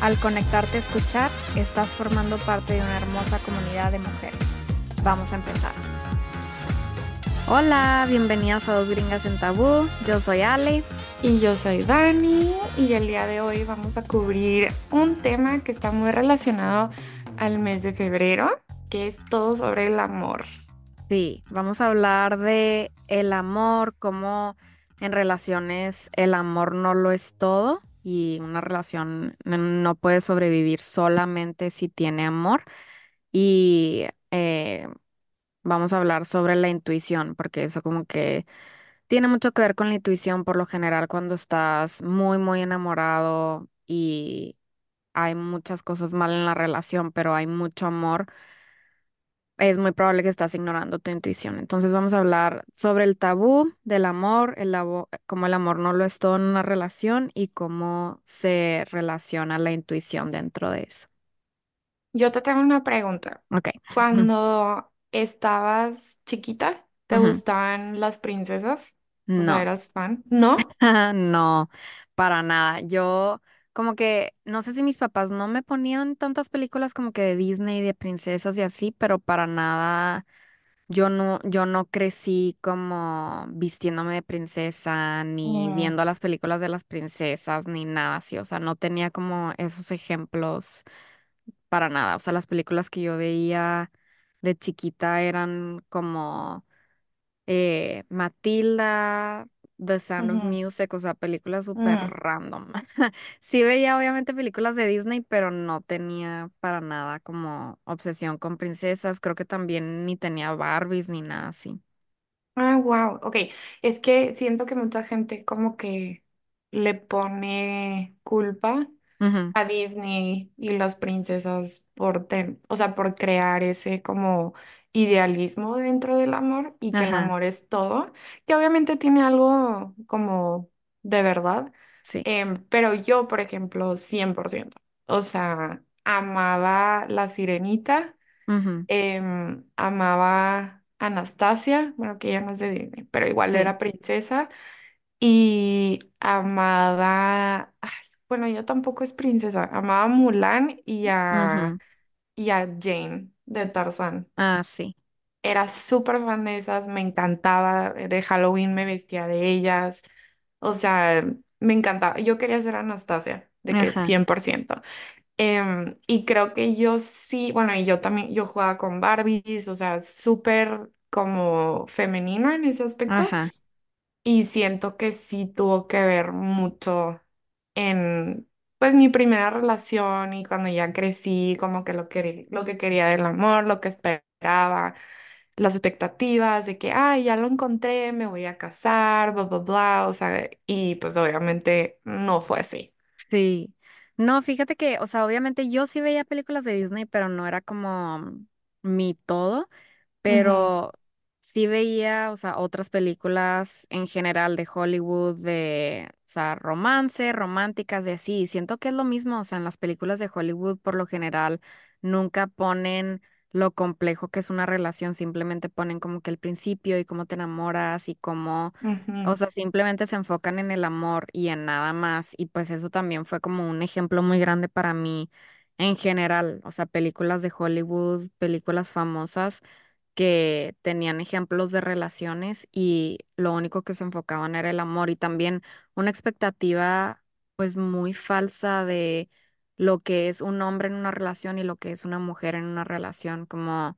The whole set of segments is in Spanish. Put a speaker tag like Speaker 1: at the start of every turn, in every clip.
Speaker 1: Al conectarte a escuchar, estás formando parte de una hermosa comunidad de mujeres. Vamos a empezar. Hola, bienvenidas a Dos Gringas en Tabú. Yo soy Ale.
Speaker 2: Y yo soy Dani. Y el día de hoy vamos a cubrir un tema que está muy relacionado al mes de febrero, que es todo sobre el amor.
Speaker 1: Sí, vamos a hablar de el amor, cómo en relaciones el amor no lo es todo y una relación no puede sobrevivir solamente si tiene amor. Y eh, vamos a hablar sobre la intuición, porque eso como que tiene mucho que ver con la intuición por lo general cuando estás muy, muy enamorado y hay muchas cosas mal en la relación, pero hay mucho amor es muy probable que estás ignorando tu intuición. Entonces vamos a hablar sobre el tabú del amor, el cómo el amor no lo es todo en una relación y cómo se relaciona la intuición dentro de eso.
Speaker 2: Yo te tengo una pregunta.
Speaker 1: Ok.
Speaker 2: Cuando estabas chiquita, ¿te gustaban las princesas? O sea,
Speaker 1: No,
Speaker 2: ¿eras fan? ¿No?
Speaker 1: no, para nada. Yo como que, no sé si mis papás no me ponían tantas películas como que de Disney, de princesas y así, pero para nada, yo no, yo no crecí como vistiéndome de princesa, ni
Speaker 2: Mm,
Speaker 1: viendo las películas de las princesas, ni nada así, o sea, no tenía como esos ejemplos para nada, o sea, las películas que yo veía de chiquita eran como eh, Matilda, The Sound of Music, o sea, películas súper
Speaker 2: mm.
Speaker 1: random. Sí veía obviamente películas de Disney, pero no tenía para nada como obsesión con princesas. Creo que también ni tenía Barbies ni nada así.
Speaker 2: Ah, wow. Ok. Es que siento que mucha gente como que le pone culpa
Speaker 1: Ujú,
Speaker 2: a Disney y las princesas por, ten- o sea, por crear ese como idealismo dentro del amor y que el
Speaker 1: Ajá,
Speaker 2: amor es todo, que obviamente tiene algo como de verdad,
Speaker 1: sí.
Speaker 2: em, pero yo, por ejemplo, 100%, o sea, amaba La Sirenita,
Speaker 1: ujú,
Speaker 2: em, amaba Anastasia, bueno, que ella no es de Disney, pero igual
Speaker 1: sí.
Speaker 2: era princesa. Y amaba, ay, bueno, ella tampoco es princesa, amaba a Mulan y a,
Speaker 1: ujú,
Speaker 2: y a Jane de Tarzán.
Speaker 1: Ah, sí.
Speaker 2: Era súper fan de esas, me encantaba, de Halloween me vestía de ellas, o sea, me encantaba. Yo quería ser Anastasia, de que
Speaker 1: Ajá,
Speaker 2: 100%. Em, y creo que yo sí, bueno, y yo también, yo jugaba con Barbies, o sea, súper como femenino en ese aspecto.
Speaker 1: ajá,
Speaker 2: Y siento que sí tuvo que ver mucho en, pues, mi primera relación y cuando ya crecí, como que lo que, lo que quería del amor, lo que esperaba, las expectativas de que, ay, ya lo encontré, me voy a casar, bla, bla, bla, o sea, y pues obviamente no fue así.
Speaker 1: sí. No, fíjate que, o sea, obviamente yo sí veía películas de Disney, pero no era como mi todo.
Speaker 2: Ujú,
Speaker 1: pero sí veía, o sea, otras películas en general de Hollywood, de, o sea, romance, románticas de así. y Siento que es lo mismo, o sea, en las películas de Hollywood por lo general nunca ponen lo complejo que es una relación, simplemente ponen como que el principio y cómo te enamoras y cómo, o
Speaker 2: ujú,
Speaker 1: sea, simplemente se enfocan en el amor y en nada más. Y pues eso también fue como un ejemplo muy grande para mí en general, o sea, películas de Hollywood, películas famosas que tenían ejemplos de relaciones y lo único que se enfocaban era el amor y también una expectativa pues muy falsa de lo que es un hombre en una relación y lo que es una mujer en una relación, como,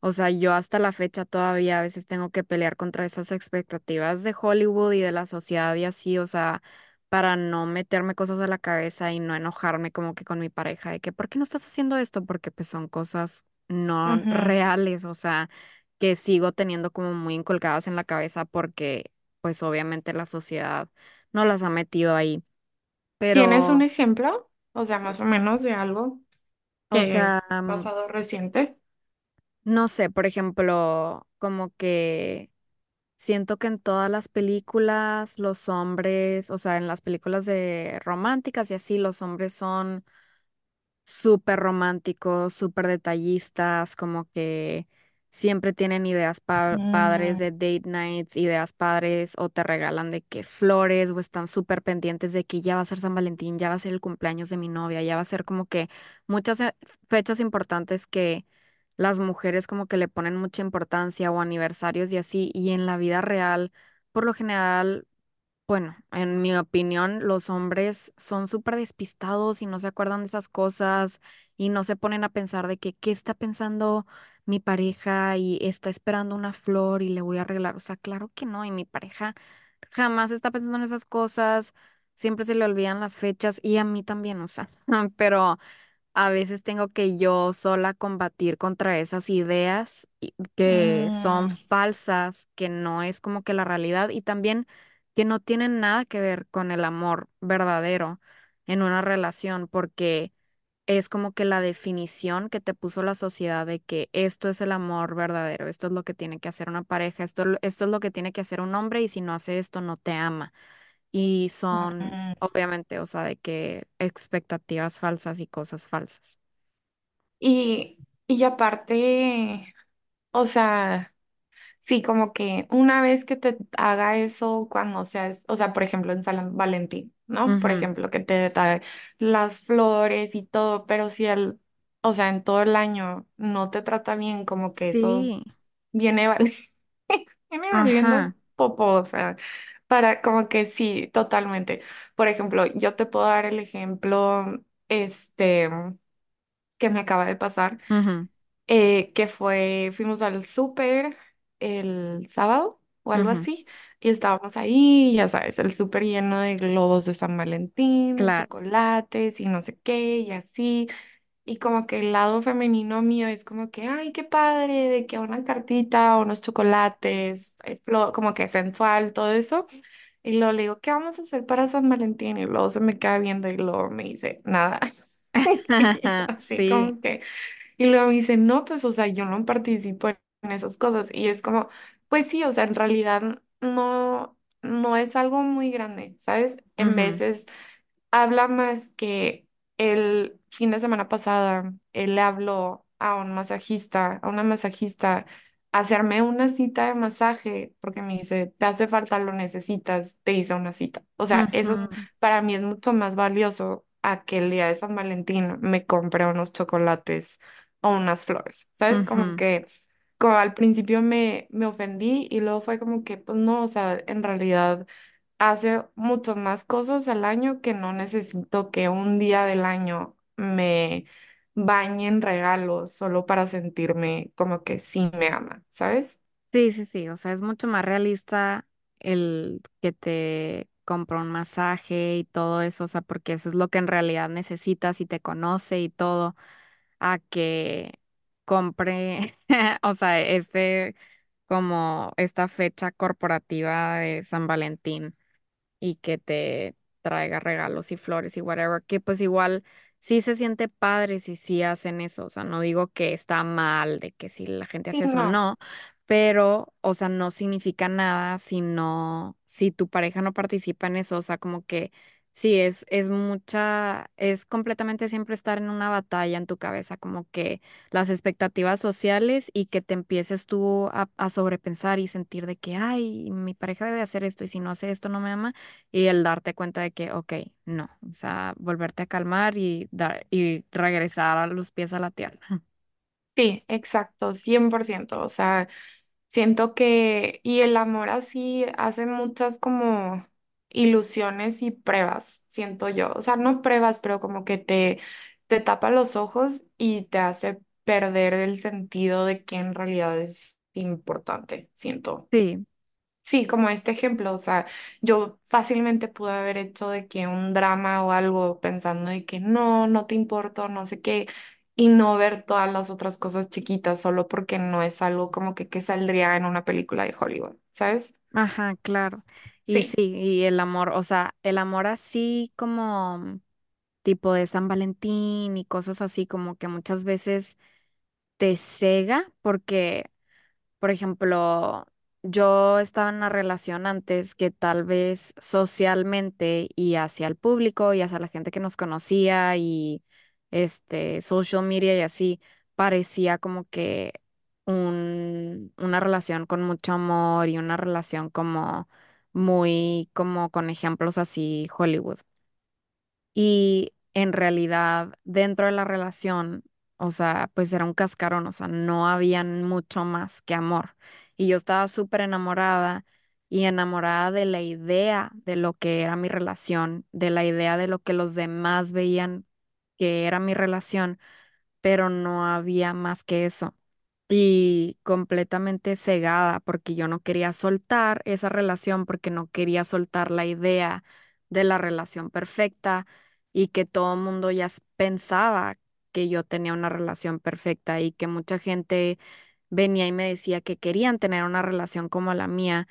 Speaker 1: o sea, yo hasta la fecha todavía a veces tengo que pelear contra esas expectativas de Hollywood y de la sociedad y así, o sea, para no meterme cosas a la cabeza y no enojarme como que con mi pareja de que, ¿por qué no estás haciendo esto? Porque pues son cosas no
Speaker 2: ujú.
Speaker 1: reales, o sea, que sigo teniendo como muy inculcadas en la cabeza porque pues obviamente la sociedad no las ha metido ahí.
Speaker 2: ¿Tienes un
Speaker 1: Pero
Speaker 2: ejemplo? O sea, más o menos de algo
Speaker 1: O
Speaker 2: que
Speaker 1: sea,
Speaker 2: ha
Speaker 1: mm,
Speaker 2: pasado reciente.
Speaker 1: no sé, por ejemplo, como que siento que en todas las películas los hombres, o sea, en las películas de románticas y así, los hombres son súper románticos, súper detallistas, como que siempre tienen ideas pa- padres
Speaker 2: Mm,
Speaker 1: de date nights, ideas padres, o te regalan de que flores, o están súper pendientes de que ya va a ser San Valentín, ya va a ser el cumpleaños de mi novia, ya va a ser como que muchas eh, fechas importantes que las mujeres como que le ponen mucha importancia o aniversarios y así, y en la vida real, por lo general bueno, en mi opinión, los hombres son súper despistados y no se acuerdan de esas cosas y no se ponen a pensar de que qué está pensando mi pareja y está esperando una flor y le voy a arreglar. O sea, claro que no, y mi pareja jamás está pensando en esas cosas, siempre se le olvidan las fechas y a mí también, o sea, pero a veces tengo que yo sola combatir contra esas ideas y- que son
Speaker 2: mm,
Speaker 1: falsas, que no es como que la realidad y también que no tienen nada que ver con el amor verdadero en una relación, porque es como que la definición que te puso la sociedad de que esto es el amor verdadero, esto es lo que tiene que hacer una pareja, esto, esto es lo que tiene que hacer un hombre y si no hace esto no te ama. Y son,
Speaker 2: mm.
Speaker 1: obviamente, o sea, de que expectativas falsas y cosas falsas.
Speaker 2: Y, y aparte, o sea, sí, como que una vez que te haga eso cuando seas, o sea, por ejemplo, en San Valentín, ¿no? Por
Speaker 1: Ujú,
Speaker 2: ejemplo, que te trae las flores y todo, pero si el, o sea, en todo el año no te trata bien, como que eso
Speaker 1: Sí,
Speaker 2: viene, val- viene valiendo
Speaker 1: ajá,
Speaker 2: popo, o sea, para como que sí, totalmente. Por ejemplo, yo te puedo dar el ejemplo, este, que me acaba de pasar
Speaker 1: ujú,
Speaker 2: eh, que fue, fuimos al súper el sábado o algo
Speaker 1: ujú,
Speaker 2: así, y estábamos ahí, ya sabes, el súper lleno de globos de San Valentín, de
Speaker 1: claro.
Speaker 2: chocolates y no sé qué, y así, y como que el lado femenino mío es como que, ay, qué padre, de que una cartita, unos chocolates, eh, flo- como que sensual, todo eso. Y luego le digo, ¿qué vamos a hacer para San Valentín? Y luego se me queda viendo y luego me dice, nada. Y yo así
Speaker 1: Sí,
Speaker 2: como que... Y luego me dice, no, pues, o sea, yo no participo esas cosas. Y es como, pues sí, o sea, en realidad no, no es algo muy grande, ¿sabes? En
Speaker 1: ujú,
Speaker 2: veces habla más que el fin de semana pasada, él le habló a un masajista, a una masajista, a hacerme una cita de masaje, porque me dice, te hace falta, lo necesitas, te hice una cita. O sea, eso
Speaker 1: ujú,
Speaker 2: para mí es mucho más valioso a que el día de San Valentín me compre unos chocolates o unas flores, ¿sabes? Como
Speaker 1: ujú.
Speaker 2: que, como al principio me, me ofendí y luego fue como que, pues no, o sea, en realidad hace muchas más cosas al año que no necesito que un día del año me bañe en regalos solo para sentirme como que sí me ama, ¿sabes?
Speaker 1: Sí, sí, sí, o sea, es mucho más realista el que te compra un masaje y todo eso, o sea, porque eso es lo que en realidad necesitas y te conoce y todo, a que compre, o sea, este, como esta fecha corporativa de San Valentín y que te traiga regalos y flores y whatever, que pues igual sí se siente padre si sí hacen eso, o sea, no digo que está mal de que si la gente
Speaker 2: Sí,
Speaker 1: hace eso,
Speaker 2: no.
Speaker 1: no, pero, o sea, no significa nada si no, si tu pareja no participa en eso, o sea, como que sí, es, es mucha, es completamente siempre estar en una batalla en tu cabeza, como que las expectativas sociales y que te empieces tú a, a sobrepensar y sentir de que, ay, mi pareja debe hacer esto y si no hace esto no me ama y el darte cuenta de que, ok, no, o sea, volverte a calmar y, dar, y regresar a los pies a la tierra.
Speaker 2: Sí, exacto, 100%. O sea, siento que, y el amor así hace muchas como ilusiones y pruebas, siento yo. O sea, no pruebas, pero como que te, te tapa los ojos y te hace perder el sentido de que en realidad es importante, siento.
Speaker 1: Sí,
Speaker 2: Sí, como este ejemplo, o sea, yo fácilmente pude haber hecho de que un drama o algo pensando de que no, no te importa, no sé qué, y no ver todas las otras cosas chiquitas solo porque no es algo como que, que saldría en una película de Hollywood, ¿sabes?
Speaker 1: ajá, claro. Y
Speaker 2: Sí,
Speaker 1: sí, y el amor, o sea, el amor así como tipo de San Valentín y cosas así como que muchas veces te cega porque por ejemplo, yo estaba en una relación antes que tal vez socialmente y hacia el público y hacia la gente que nos conocía y este social media y así parecía como que un, una relación con mucho amor y una relación como muy como con ejemplos así Hollywood. Y en realidad, dentro de la relación, o sea, pues era un cascarón, o sea, no habían mucho más que amor. Y yo estaba súper enamorada y enamorada de la idea de lo que era mi relación, de la idea de lo que los demás veían que era mi relación, pero no había más que eso. Y completamente cegada porque yo no quería soltar esa relación, porque no quería soltar la idea de la relación perfecta y que todo el mundo ya pensaba que yo tenía una relación perfecta y que mucha gente venía y me decía que querían tener una relación como la mía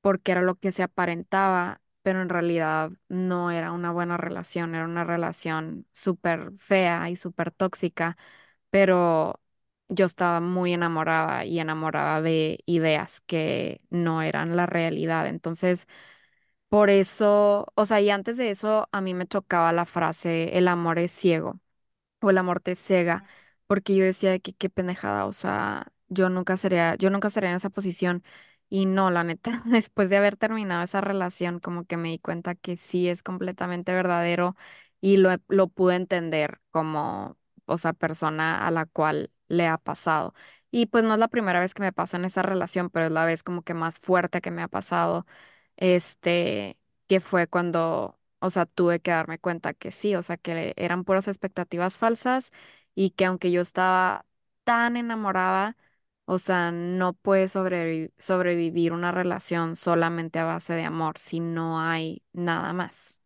Speaker 1: porque era lo que se aparentaba, pero en realidad no era una buena relación, era una relación súper fea y súper tóxica, pero yo estaba muy enamorada y enamorada de ideas que no eran la realidad. Entonces, por eso, o sea, y antes de eso, a mí me chocaba la frase, el amor es ciego o el amor te cega, porque yo decía de que qué pendejada, o sea, yo nunca sería, yo nunca estaría en esa posición y no, la neta, después de haber terminado esa relación, como que me di cuenta que sí es completamente verdadero y lo, lo pude entender como, o sea, persona a la cual le ha pasado. Y pues no es la primera vez que me pasa en esa relación, pero es la vez como que más fuerte que me ha pasado, este, que fue cuando o sea, tuve que darme cuenta que sí, o sea, que eran puras expectativas falsas y que aunque yo estaba tan enamorada, o sea, no puede sobrevi- sobrevivir una relación solamente a base de amor si no hay nada más.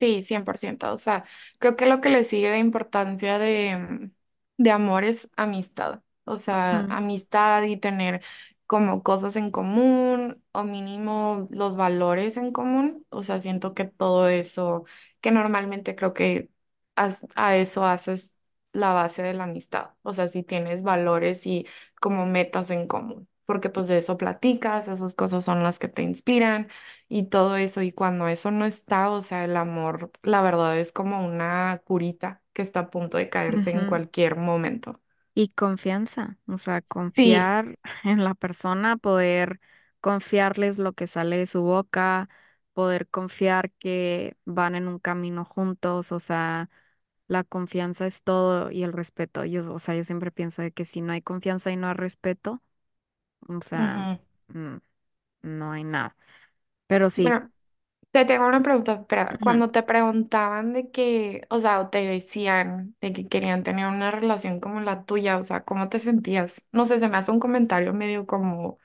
Speaker 2: Sí, cien por ciento O sea, creo que lo que le sigue de importancia de, de amor es amistad. O sea, amistad y tener como cosas en común o mínimo los valores en común. O sea, siento que todo eso, que normalmente creo que as- a eso haces la base de la amistad. O sea, si tienes valores y como metas en común. Porque pues de eso platicas, esas cosas son las que te inspiran y todo eso. Y cuando eso no está, o sea, el amor, la verdad es como una curita que está a punto de caerse en
Speaker 1: ujú.
Speaker 2: cualquier momento.
Speaker 1: Y confianza, o sea,
Speaker 2: Sí,
Speaker 1: confiar en la persona, poder confiarles lo que sale de su boca, poder confiar que van en un camino juntos, o sea La confianza es todo y el respeto. Yo, o sea, yo siempre pienso de que si no hay confianza y no hay respeto, o sea,
Speaker 2: ujú.
Speaker 1: mm, no hay nada. Pero sí,
Speaker 2: Bueno, te tengo una pregunta, espera,
Speaker 1: ujú,
Speaker 2: cuando te preguntaban de que, o sea, o te decían de que querían tener una relación como la tuya, o sea, ¿cómo te sentías? No sé, se me hace un comentario medio como,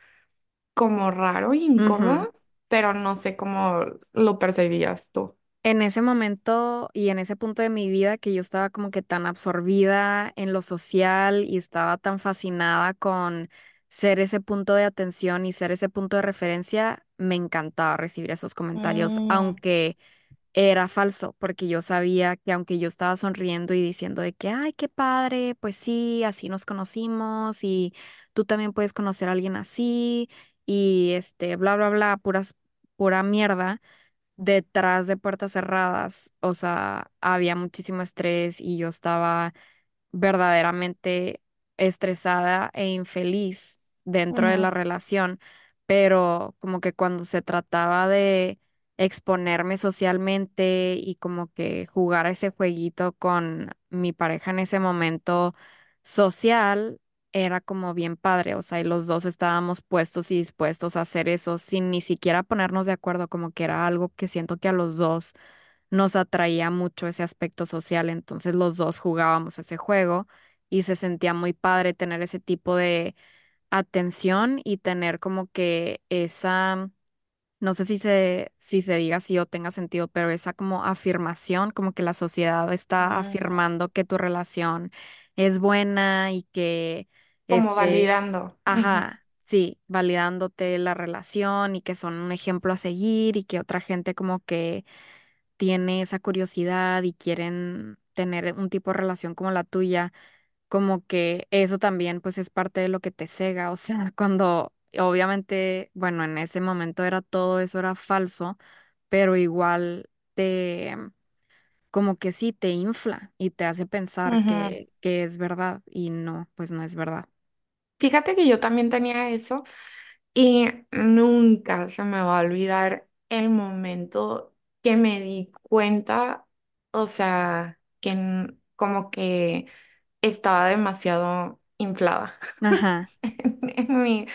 Speaker 2: como raro
Speaker 1: ujú.
Speaker 2: incómodo, pero no sé cómo lo percibías tú.
Speaker 1: En ese momento y en ese punto de mi vida que yo estaba como que tan absorbida en lo social y estaba tan fascinada con ser ese punto de atención y ser ese punto de referencia, me encantaba recibir esos comentarios,
Speaker 2: Mm,
Speaker 1: aunque era falso, porque yo sabía que aunque yo estaba sonriendo y diciendo de que, ay, qué padre, pues sí, así nos conocimos y tú también puedes conocer a alguien así y este, bla, bla, bla, puras, pura mierda, detrás de puertas cerradas, o sea, había muchísimo estrés y yo estaba verdaderamente estresada e infeliz dentro de la
Speaker 2: ujú,
Speaker 1: relación, pero como que cuando se trataba de exponerme socialmente y como que jugar a ese jueguito con mi pareja en ese momento social, era como bien padre, o sea, y los dos estábamos puestos y dispuestos a hacer eso sin ni siquiera ponernos de acuerdo, como que era algo que siento que a los dos nos atraía mucho ese aspecto social, entonces los dos jugábamos ese juego y se sentía muy padre tener ese tipo de atención y tener como que esa, no sé si se, si se diga así o tenga sentido, pero esa como afirmación, como que la sociedad está
Speaker 2: mm,
Speaker 1: afirmando que tu relación es buena y que,
Speaker 2: como
Speaker 1: este,
Speaker 2: validando. Ujú.
Speaker 1: ajá. Sí, validándote la relación y que son un ejemplo a seguir y que otra gente como que tiene esa curiosidad y quieren tener un tipo de relación como la tuya, como que eso también pues es parte de lo que te cega, o sea, cuando obviamente, bueno, en ese momento era todo eso era falso, pero igual te como que sí te infla y te hace pensar
Speaker 2: Ujú.
Speaker 1: que, que es verdad y no, pues no es verdad.
Speaker 2: Fíjate que yo también tenía eso y nunca se me va a olvidar el momento que me di cuenta, o sea, que n- como que estaba demasiado inflada
Speaker 1: Ajá,
Speaker 2: en mi,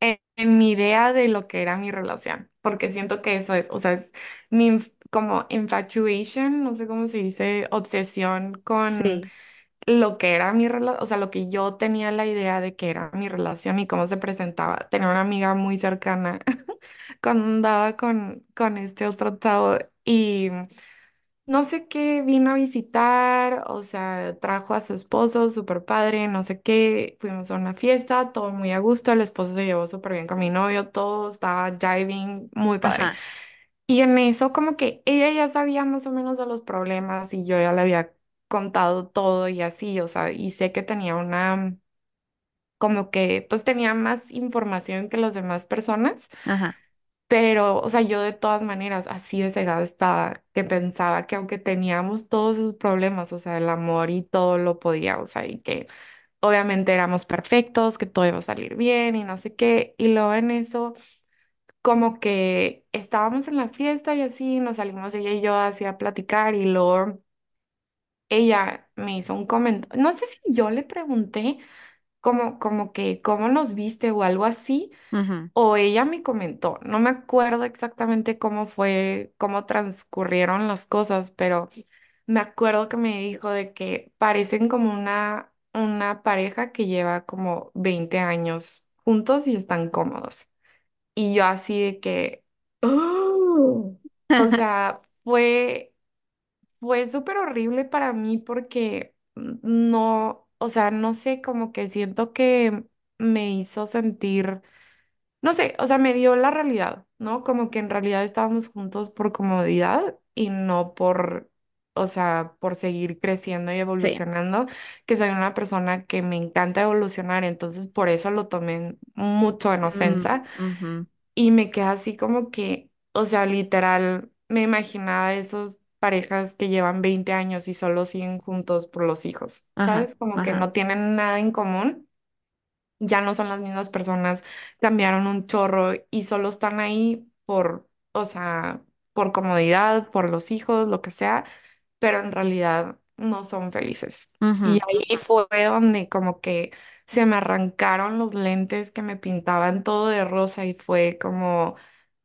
Speaker 2: en, en mi idea de lo que era mi relación, porque siento que eso es, o sea, es mi inf- como infatuation, no sé cómo se dice, obsesión con
Speaker 1: sí,
Speaker 2: lo que era mi relación, o sea, lo que yo tenía la idea de que era mi relación y cómo se presentaba. Tenía una amiga muy cercana cuando andaba con, con este otro chavo y no sé qué vino a visitar, o sea, trajo a su esposo, súper padre, no sé qué, fuimos a una fiesta, todo muy a gusto, el esposo se llevó súper bien con mi novio, todo estaba jiving, muy padre.
Speaker 1: ajá,
Speaker 2: Y en eso como que ella ya sabía más o menos de los problemas y yo ya le había contado todo y así, o sea, y sé que tenía una, como que pues tenía más información que las demás personas,
Speaker 1: ajá,
Speaker 2: pero, o sea, yo de todas maneras así de cegada estaba que pensaba que aunque teníamos todos esos problemas, o sea, el amor y todo lo podía, o sea, y que obviamente éramos perfectos, que todo iba a salir bien y no sé qué, y luego en eso como que estábamos en la fiesta y así nos salimos ella y yo así a platicar y luego ella me hizo un comentario, no sé si yo le pregunté como, como que cómo nos viste o algo así,
Speaker 1: ujú,
Speaker 2: o ella me comentó, no me acuerdo exactamente cómo fue, cómo transcurrieron las cosas, pero me acuerdo que me dijo de que parecen como una, una pareja que lleva como 20 años juntos y están cómodos. Y yo así de que, ¡oh! O sea, fue, fue súper horrible para mí porque no, o sea, no sé, como que siento que me hizo sentir, no sé, o sea, me dio la realidad, ¿no? Como que en realidad estábamos juntos por comodidad y no por, o sea, por seguir creciendo y
Speaker 1: sí,
Speaker 2: evolucionando, que soy una persona que me encanta evolucionar, entonces por eso lo tomé mucho en
Speaker 1: mm,
Speaker 2: ofensa
Speaker 1: ujú,
Speaker 2: y me queda así como que, o sea, literal, me imaginaba esas parejas que llevan 20 años y solo siguen juntos por los hijos,
Speaker 1: ajá,
Speaker 2: ¿sabes? Como que no tienen nada en común, ya no son las mismas personas, cambiaron un chorro y solo están ahí por, o sea, por comodidad, por los hijos, lo que sea, pero en realidad no son felices. Y ahí fue donde como que se me arrancaron los lentes que me pintaban todo de rosa y fue como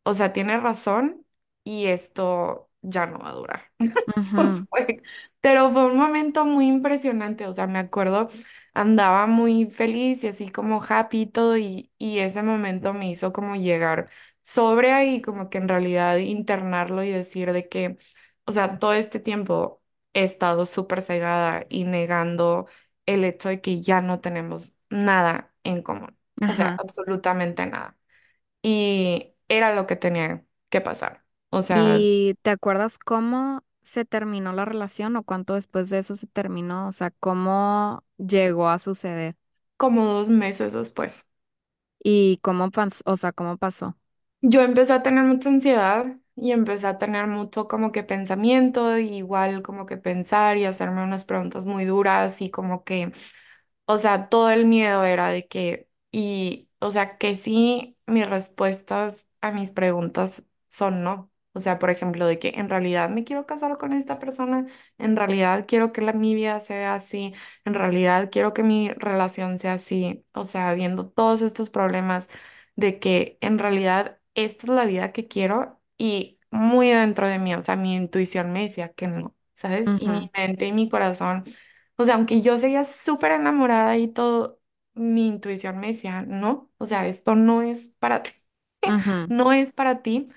Speaker 2: o sea, tiene razón y esto ya no va a durar.
Speaker 1: ujú,
Speaker 2: Fue- Pero fue un momento muy impresionante, o sea, me acuerdo, andaba muy feliz y así como happy y todo y, y ese momento me hizo como llegar sobre ahí, como que en realidad internarlo y decir de que, o sea, todo este tiempo he estado súper cegada y negando el hecho de que ya no tenemos nada en común, o sea,
Speaker 1: ajá.
Speaker 2: absolutamente nada y era lo que tenía que pasar. O sea,
Speaker 1: ¿Y te acuerdas cómo se terminó la relación o cuánto después de eso se terminó? O sea, cómo llegó a suceder
Speaker 2: como dos meses después,
Speaker 1: y cómo pasó, o sea, cómo pasó.
Speaker 2: yo empecé a tener mucha ansiedad y empecé a tener mucho como que pensamiento, y igual como que pensar y hacerme unas preguntas muy duras y como que O sea, todo el miedo era de que, y, o sea, que sí, mis respuestas a mis preguntas son no. O sea, por ejemplo, de que en realidad me quiero casar con esta persona, en realidad quiero que la, mi vida sea así, en realidad quiero que mi relación sea así. O sea, viendo todos estos problemas de que en realidad esta es la vida que quiero y muy dentro de mí, o sea, mi intuición me decía que no, ¿sabes? Y
Speaker 1: Ujú,
Speaker 2: mi mente y mi corazón. O sea, aunque yo seguía súper enamorada y todo, mi intuición me decía, no, o sea, esto no es para ti,
Speaker 1: ujú,
Speaker 2: no es para ti.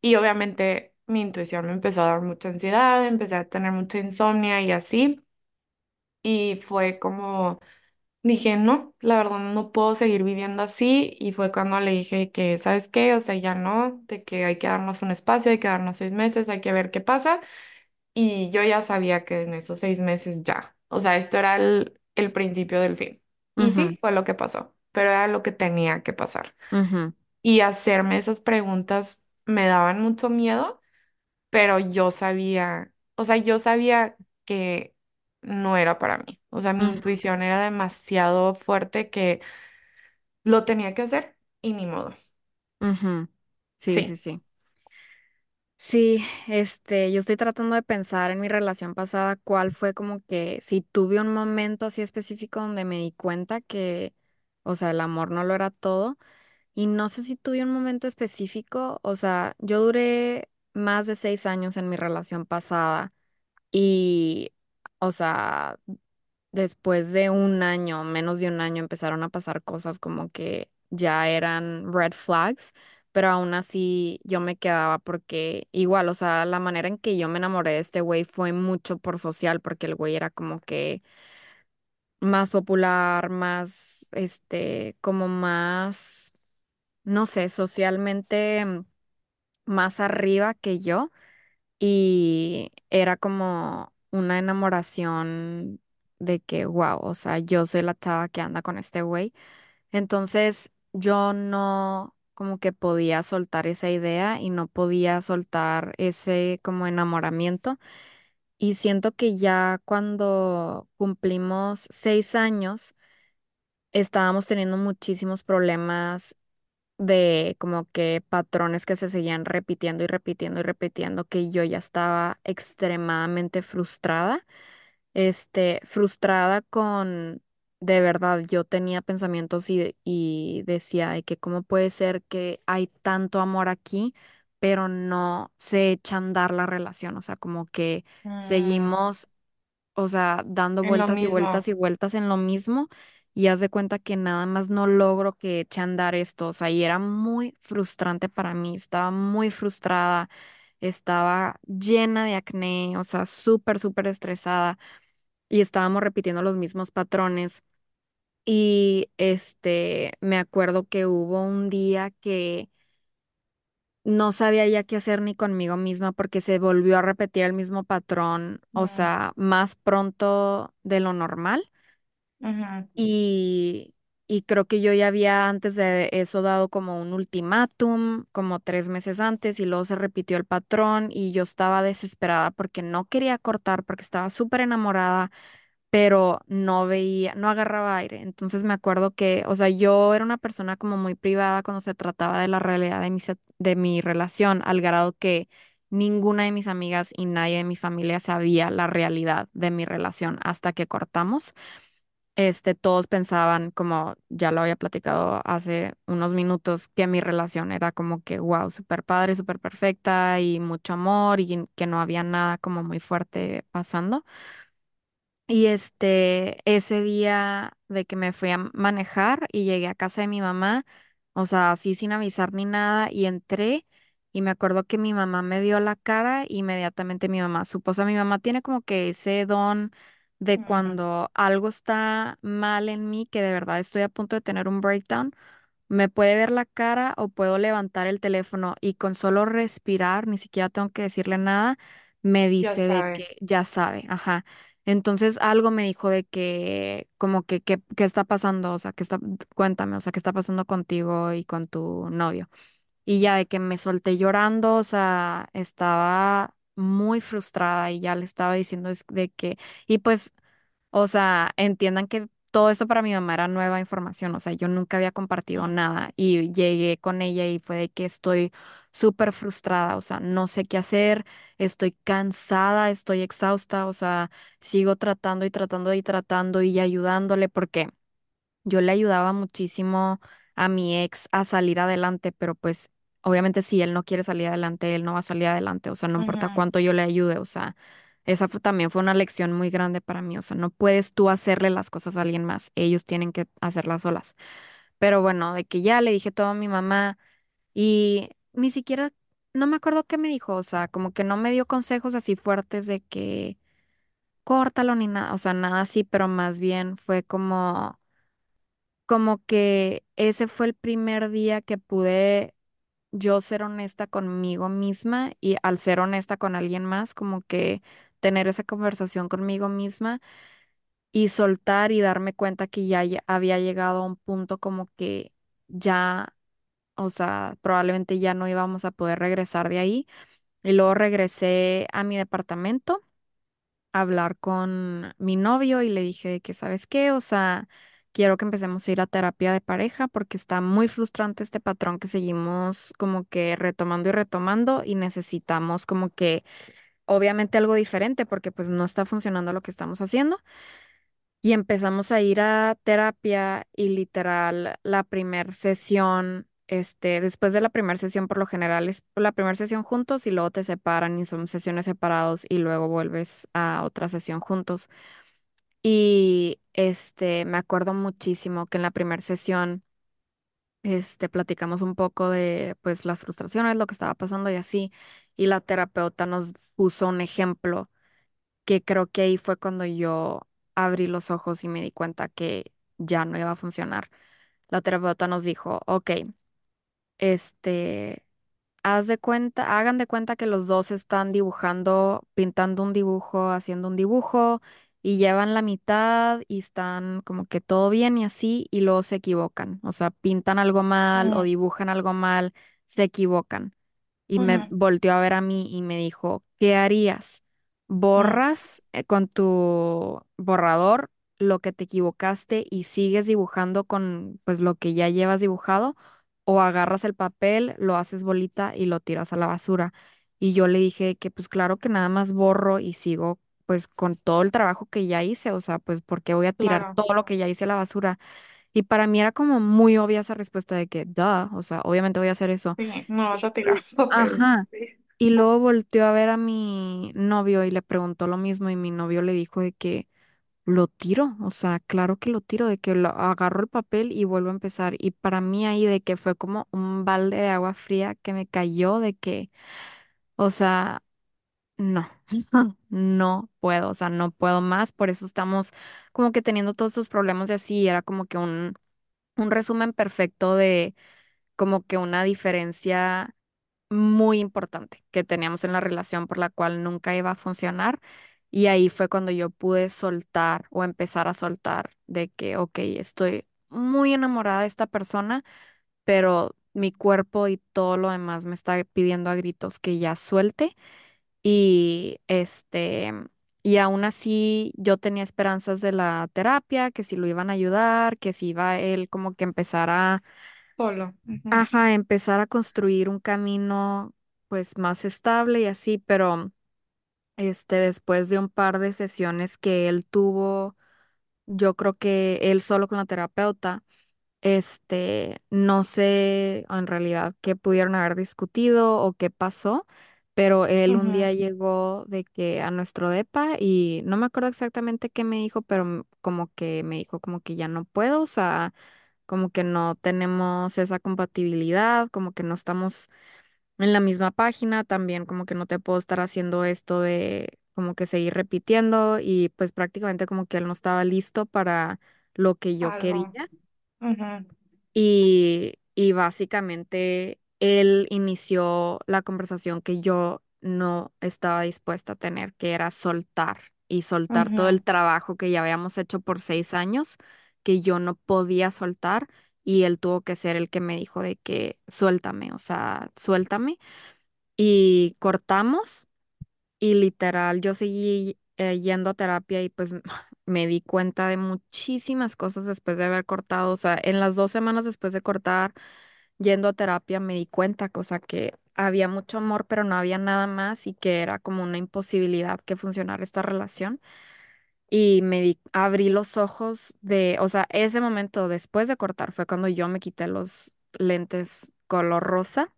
Speaker 2: Y obviamente mi intuición me empezó a dar mucha ansiedad, empecé a tener mucha insomnia y así. Y fue como dije, no, la verdad no puedo seguir viviendo así y fue cuando le dije que, ¿sabes qué? O sea, ya no, de que hay que darnos un espacio, hay que darnos seis meses, hay que ver qué pasa y yo ya sabía que en esos seis meses ya, o sea, esto era el, el principio del fin. Y
Speaker 1: Ujú,
Speaker 2: sí, fue lo que pasó, pero era lo que tenía que pasar.
Speaker 1: ujú,
Speaker 2: Y hacerme esas preguntas me daban mucho miedo pero yo sabía, o sea, yo sabía que no era para mí. O sea, mi intuición era demasiado fuerte que lo tenía que hacer y ni modo.
Speaker 1: ujú. Sí, sí,
Speaker 2: Sí.
Speaker 1: sí. Sí, este, yo estoy tratando de pensar en mi relación pasada, cuál fue como que si tuve un momento así específico donde me di cuenta que, o sea, el amor no lo era todo. Y no sé si tuve un momento específico, o sea, yo duré más de seis años en mi relación pasada y, o sea, después de un año, menos de un año, empezaron a pasar cosas como que ya eran red flags, pero aún así yo me quedaba porque igual, o sea, la manera en que yo me enamoré de este güey fue mucho por social, porque el güey era como que más popular, más, este, como más, no sé, socialmente mm, más arriba que yo y era como una enamoración de que, wow, o sea, yo soy la chava que anda con este güey. Entonces yo no como que podía soltar esa idea y no podía soltar ese como enamoramiento. Y siento que ya cuando cumplimos seis años, estábamos teniendo muchísimos problemas de como que patrones que se seguían repitiendo y repitiendo y repitiendo, que yo ya estaba extremadamente frustrada, este, frustrada con, de verdad, yo tenía pensamientos y, y decía de que cómo puede ser que hay tanto amor aquí, pero no se echa a andar la relación, o sea, como que
Speaker 2: Mm,
Speaker 1: seguimos o sea, dando
Speaker 2: lo
Speaker 1: vueltas y vueltas y vueltas en lo mismo y haz de cuenta que nada más no logro que eche a andar esto, o sea, y era muy frustrante para mí, estaba muy frustrada, estaba llena de acné, o sea, súper, súper estresada y estábamos repitiendo los mismos patrones. Y este, me acuerdo que hubo un día que no sabía ya qué hacer ni conmigo misma porque se volvió a repetir el mismo patrón, o sea, más pronto de lo normal. Y, y creo que yo ya había antes de eso dado como un ultimátum, como tres meses antes, y luego se repitió el patrón y yo estaba desesperada porque no quería cortar, porque estaba súper enamorada, pero no veía, no agarraba aire. Entonces me acuerdo que, o sea, yo era una persona como muy privada cuando se trataba de la realidad de mi, de mi relación, al grado que ninguna de mis amigas y nadie de mi familia sabía la realidad de mi relación hasta que cortamos. Este, todos pensaban, como ya lo había platicado hace unos minutos, que mi relación era como que, wow, súper padre, súper perfecta y mucho amor y que no había nada como muy fuerte pasando. Y este, ese día de que me fui a manejar y llegué a casa de mi mamá, o sea, así sin avisar ni nada, y entré y me acuerdo que mi mamá me vio la cara, y inmediatamente mi mamá supo, o sea, mi mamá tiene como que ese don de cuando algo está mal en mí, que de verdad estoy a punto de tener un breakdown. Me puede ver la cara o puedo levantar el teléfono y con solo respirar, ni siquiera tengo que decirle nada, me
Speaker 2: Ya
Speaker 1: dice de
Speaker 2: sabe.
Speaker 1: que ya sabe, ajá. Entonces algo me dijo de que, como que, que- ¿qué está pasando? O sea, ¿qué está, cuéntame, o sea, ¿qué está pasando contigo y con tu novio? Y ya de que me solté llorando, o sea, estaba muy frustrada y ya le estaba diciendo de que, y pues o sea, entiendan que todo esto para mi mamá era nueva información, o sea, yo nunca había compartido nada y llegué con ella y fue de que estoy súper frustrada, o sea, no sé qué hacer, estoy cansada, estoy exhausta, o sea, sigo tratando y tratando y tratando y ayudándole porque yo le ayudaba muchísimo a mi ex a salir adelante, pero pues obviamente si él no quiere salir adelante, él no va a salir adelante, o sea, no importa
Speaker 2: ujú,
Speaker 1: cuánto yo le ayude, o sea, esa fue, también fue una lección muy grande para mí, o sea, no puedes tú hacerle las cosas a alguien más, ellos tienen que hacerlas solas. Pero bueno, de que ya le dije todo a mi mamá y ni siquiera, no me acuerdo qué me dijo, o sea, como que no me dio consejos así fuertes de que córtalo ni nada, o sea, nada así, pero más bien fue como como que ese fue el primer día que pude yo ser honesta conmigo misma y al ser honesta con alguien más, como que tener esa conversación conmigo misma y soltar y darme cuenta que ya había llegado a un punto como que ya, o sea, probablemente ya no íbamos a poder regresar de ahí. Y luego regresé a mi departamento a hablar con mi novio y le dije que, ¿sabes qué? O sea, quiero que empecemos a ir a terapia de pareja porque está muy frustrante este patrón que seguimos como que retomando y retomando y necesitamos como que, obviamente algo diferente porque pues no está funcionando lo que estamos haciendo. Y empezamos a ir a terapia y literal la primera sesión, este, después de la primera sesión por lo general es la primera sesión juntos y luego te separan y son sesiones separados y luego vuelves a otra sesión juntos. Y este, me acuerdo muchísimo que en la primera sesión, este, platicamos un poco de pues las frustraciones, lo que estaba pasando y así, y la terapeuta nos puso un ejemplo que creo que ahí fue cuando yo abrí los ojos y me di cuenta que ya no iba a funcionar. La terapeuta nos dijo, ok, este, haz de cuenta, hagan de cuenta que los dos están dibujando, pintando un dibujo, haciendo un dibujo y llevan la mitad y están como que todo bien y así y luego se equivocan, o sea, pintan algo mal o dibujan algo mal, se equivocan y me volteó a ver a mí y me dijo, ¿qué harías?
Speaker 2: ujú,
Speaker 1: ¿Borras eh, con tu borrador lo que te equivocaste y sigues dibujando con pues lo que ya llevas dibujado? ¿O agarras el papel, lo haces bolita y lo tiras a la basura? Y yo le dije que pues claro que nada más borro y sigo pues con todo el trabajo que ya hice, o sea, pues porque voy a tirar
Speaker 2: Claro,
Speaker 1: todo lo que ya hice a la basura. Y para mí era como muy obvia esa respuesta de que, duh, o sea, obviamente voy a hacer eso.
Speaker 2: sí, no vas a tirar papel.
Speaker 1: Ajá.
Speaker 2: Sí.
Speaker 1: Y luego volteó a ver a mi novio y le preguntó lo mismo y mi novio le dijo de que lo tiro, o sea, claro que lo tiro, de que lo agarro el papel y vuelvo a empezar. Y para mí ahí de que fue como un balde de agua fría que me cayó de que, o sea, no, no puedo, o sea, no puedo más, por eso estamos como que teniendo todos estos problemas de así, y era como que un, un resumen perfecto de como que una diferencia muy importante que teníamos en la relación por la cual nunca iba a funcionar. Y ahí fue cuando yo pude soltar o empezar a soltar de que, ok, estoy muy enamorada de esta persona, pero mi cuerpo y todo lo demás me está pidiendo a gritos que ya suelte. Y este, y aún así yo tenía esperanzas de la terapia, que si lo iban a ayudar, que si iba él como que empezar a
Speaker 2: Solo. ujú,
Speaker 1: Ajá, empezar a construir un camino pues más estable y así, pero este después de un par de sesiones que él tuvo, yo creo que él solo con la terapeuta, este, no sé en realidad qué pudieron haber discutido o qué pasó, pero él un
Speaker 2: ujú,
Speaker 1: día llegó de que a nuestro depa y no me acuerdo exactamente qué me dijo, pero m- como que me dijo como que ya no puedo, o sea como que no tenemos esa compatibilidad, como que no estamos en la misma página, también como que no te puedo estar haciendo esto de como que seguir repitiendo y pues prácticamente como que él no estaba listo para lo que yo quería.
Speaker 2: Ujú,
Speaker 1: Y, y básicamente él inició la conversación que yo no estaba dispuesta a tener, que era soltar y soltar todo el trabajo que ya habíamos hecho por seis años, que yo no podía soltar. Y él tuvo que ser el que me dijo de que suéltame, o sea, suéltame. Y cortamos. Y literal, yo seguí eh, yendo a terapia y pues me di cuenta de muchísimas cosas después de haber cortado. O sea, en las dos semanas después de cortar, yendo a terapia, me di cuenta, cosa que había mucho amor, pero no había nada más y que era como una imposibilidad que funcionara esta relación. Y me di, abrí los ojos de, o sea, ese momento después de cortar fue cuando yo me quité los lentes color rosa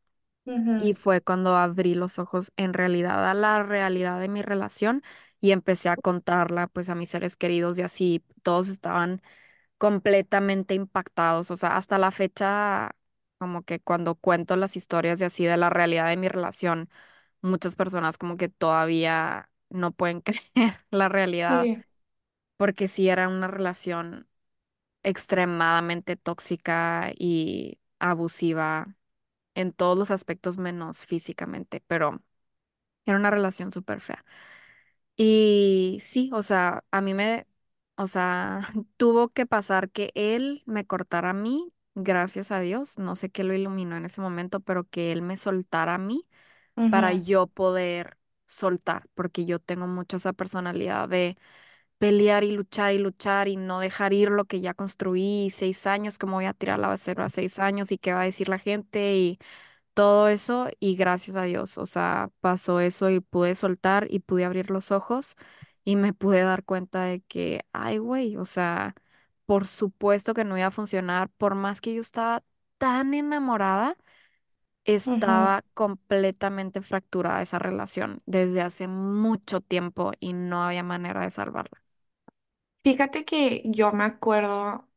Speaker 1: y fue cuando abrí los ojos en realidad a la realidad de mi relación y empecé a contarla pues a mis seres queridos y así todos estaban completamente impactados. O sea, hasta la fecha, como que cuando cuento las historias de así de la realidad de mi relación, muchas personas como que todavía no pueden creer la realidad,
Speaker 2: Sí,
Speaker 1: porque sí era una relación extremadamente tóxica y abusiva en todos los aspectos menos físicamente, pero era una relación súper fea. Y sí, o sea, a mí me, o sea, tuvo que pasar que él me cortara a mí, gracias a Dios, no sé qué lo iluminó en ese momento, pero que él me soltara a mí para yo poder soltar, porque yo tengo mucho esa personalidad de pelear y luchar y luchar y no dejar ir lo que ya construí, seis años, que me voy a tirar la basura a seis años y qué va a decir la gente y todo eso y gracias a Dios, o sea, pasó eso y pude soltar y pude abrir los ojos y me pude dar cuenta de que, ay, güey, o sea, por supuesto que no iba a funcionar, por más que yo estaba tan enamorada, estaba completamente fracturada esa relación desde hace mucho tiempo y no había manera de salvarla.
Speaker 2: Fíjate que yo me acuerdo,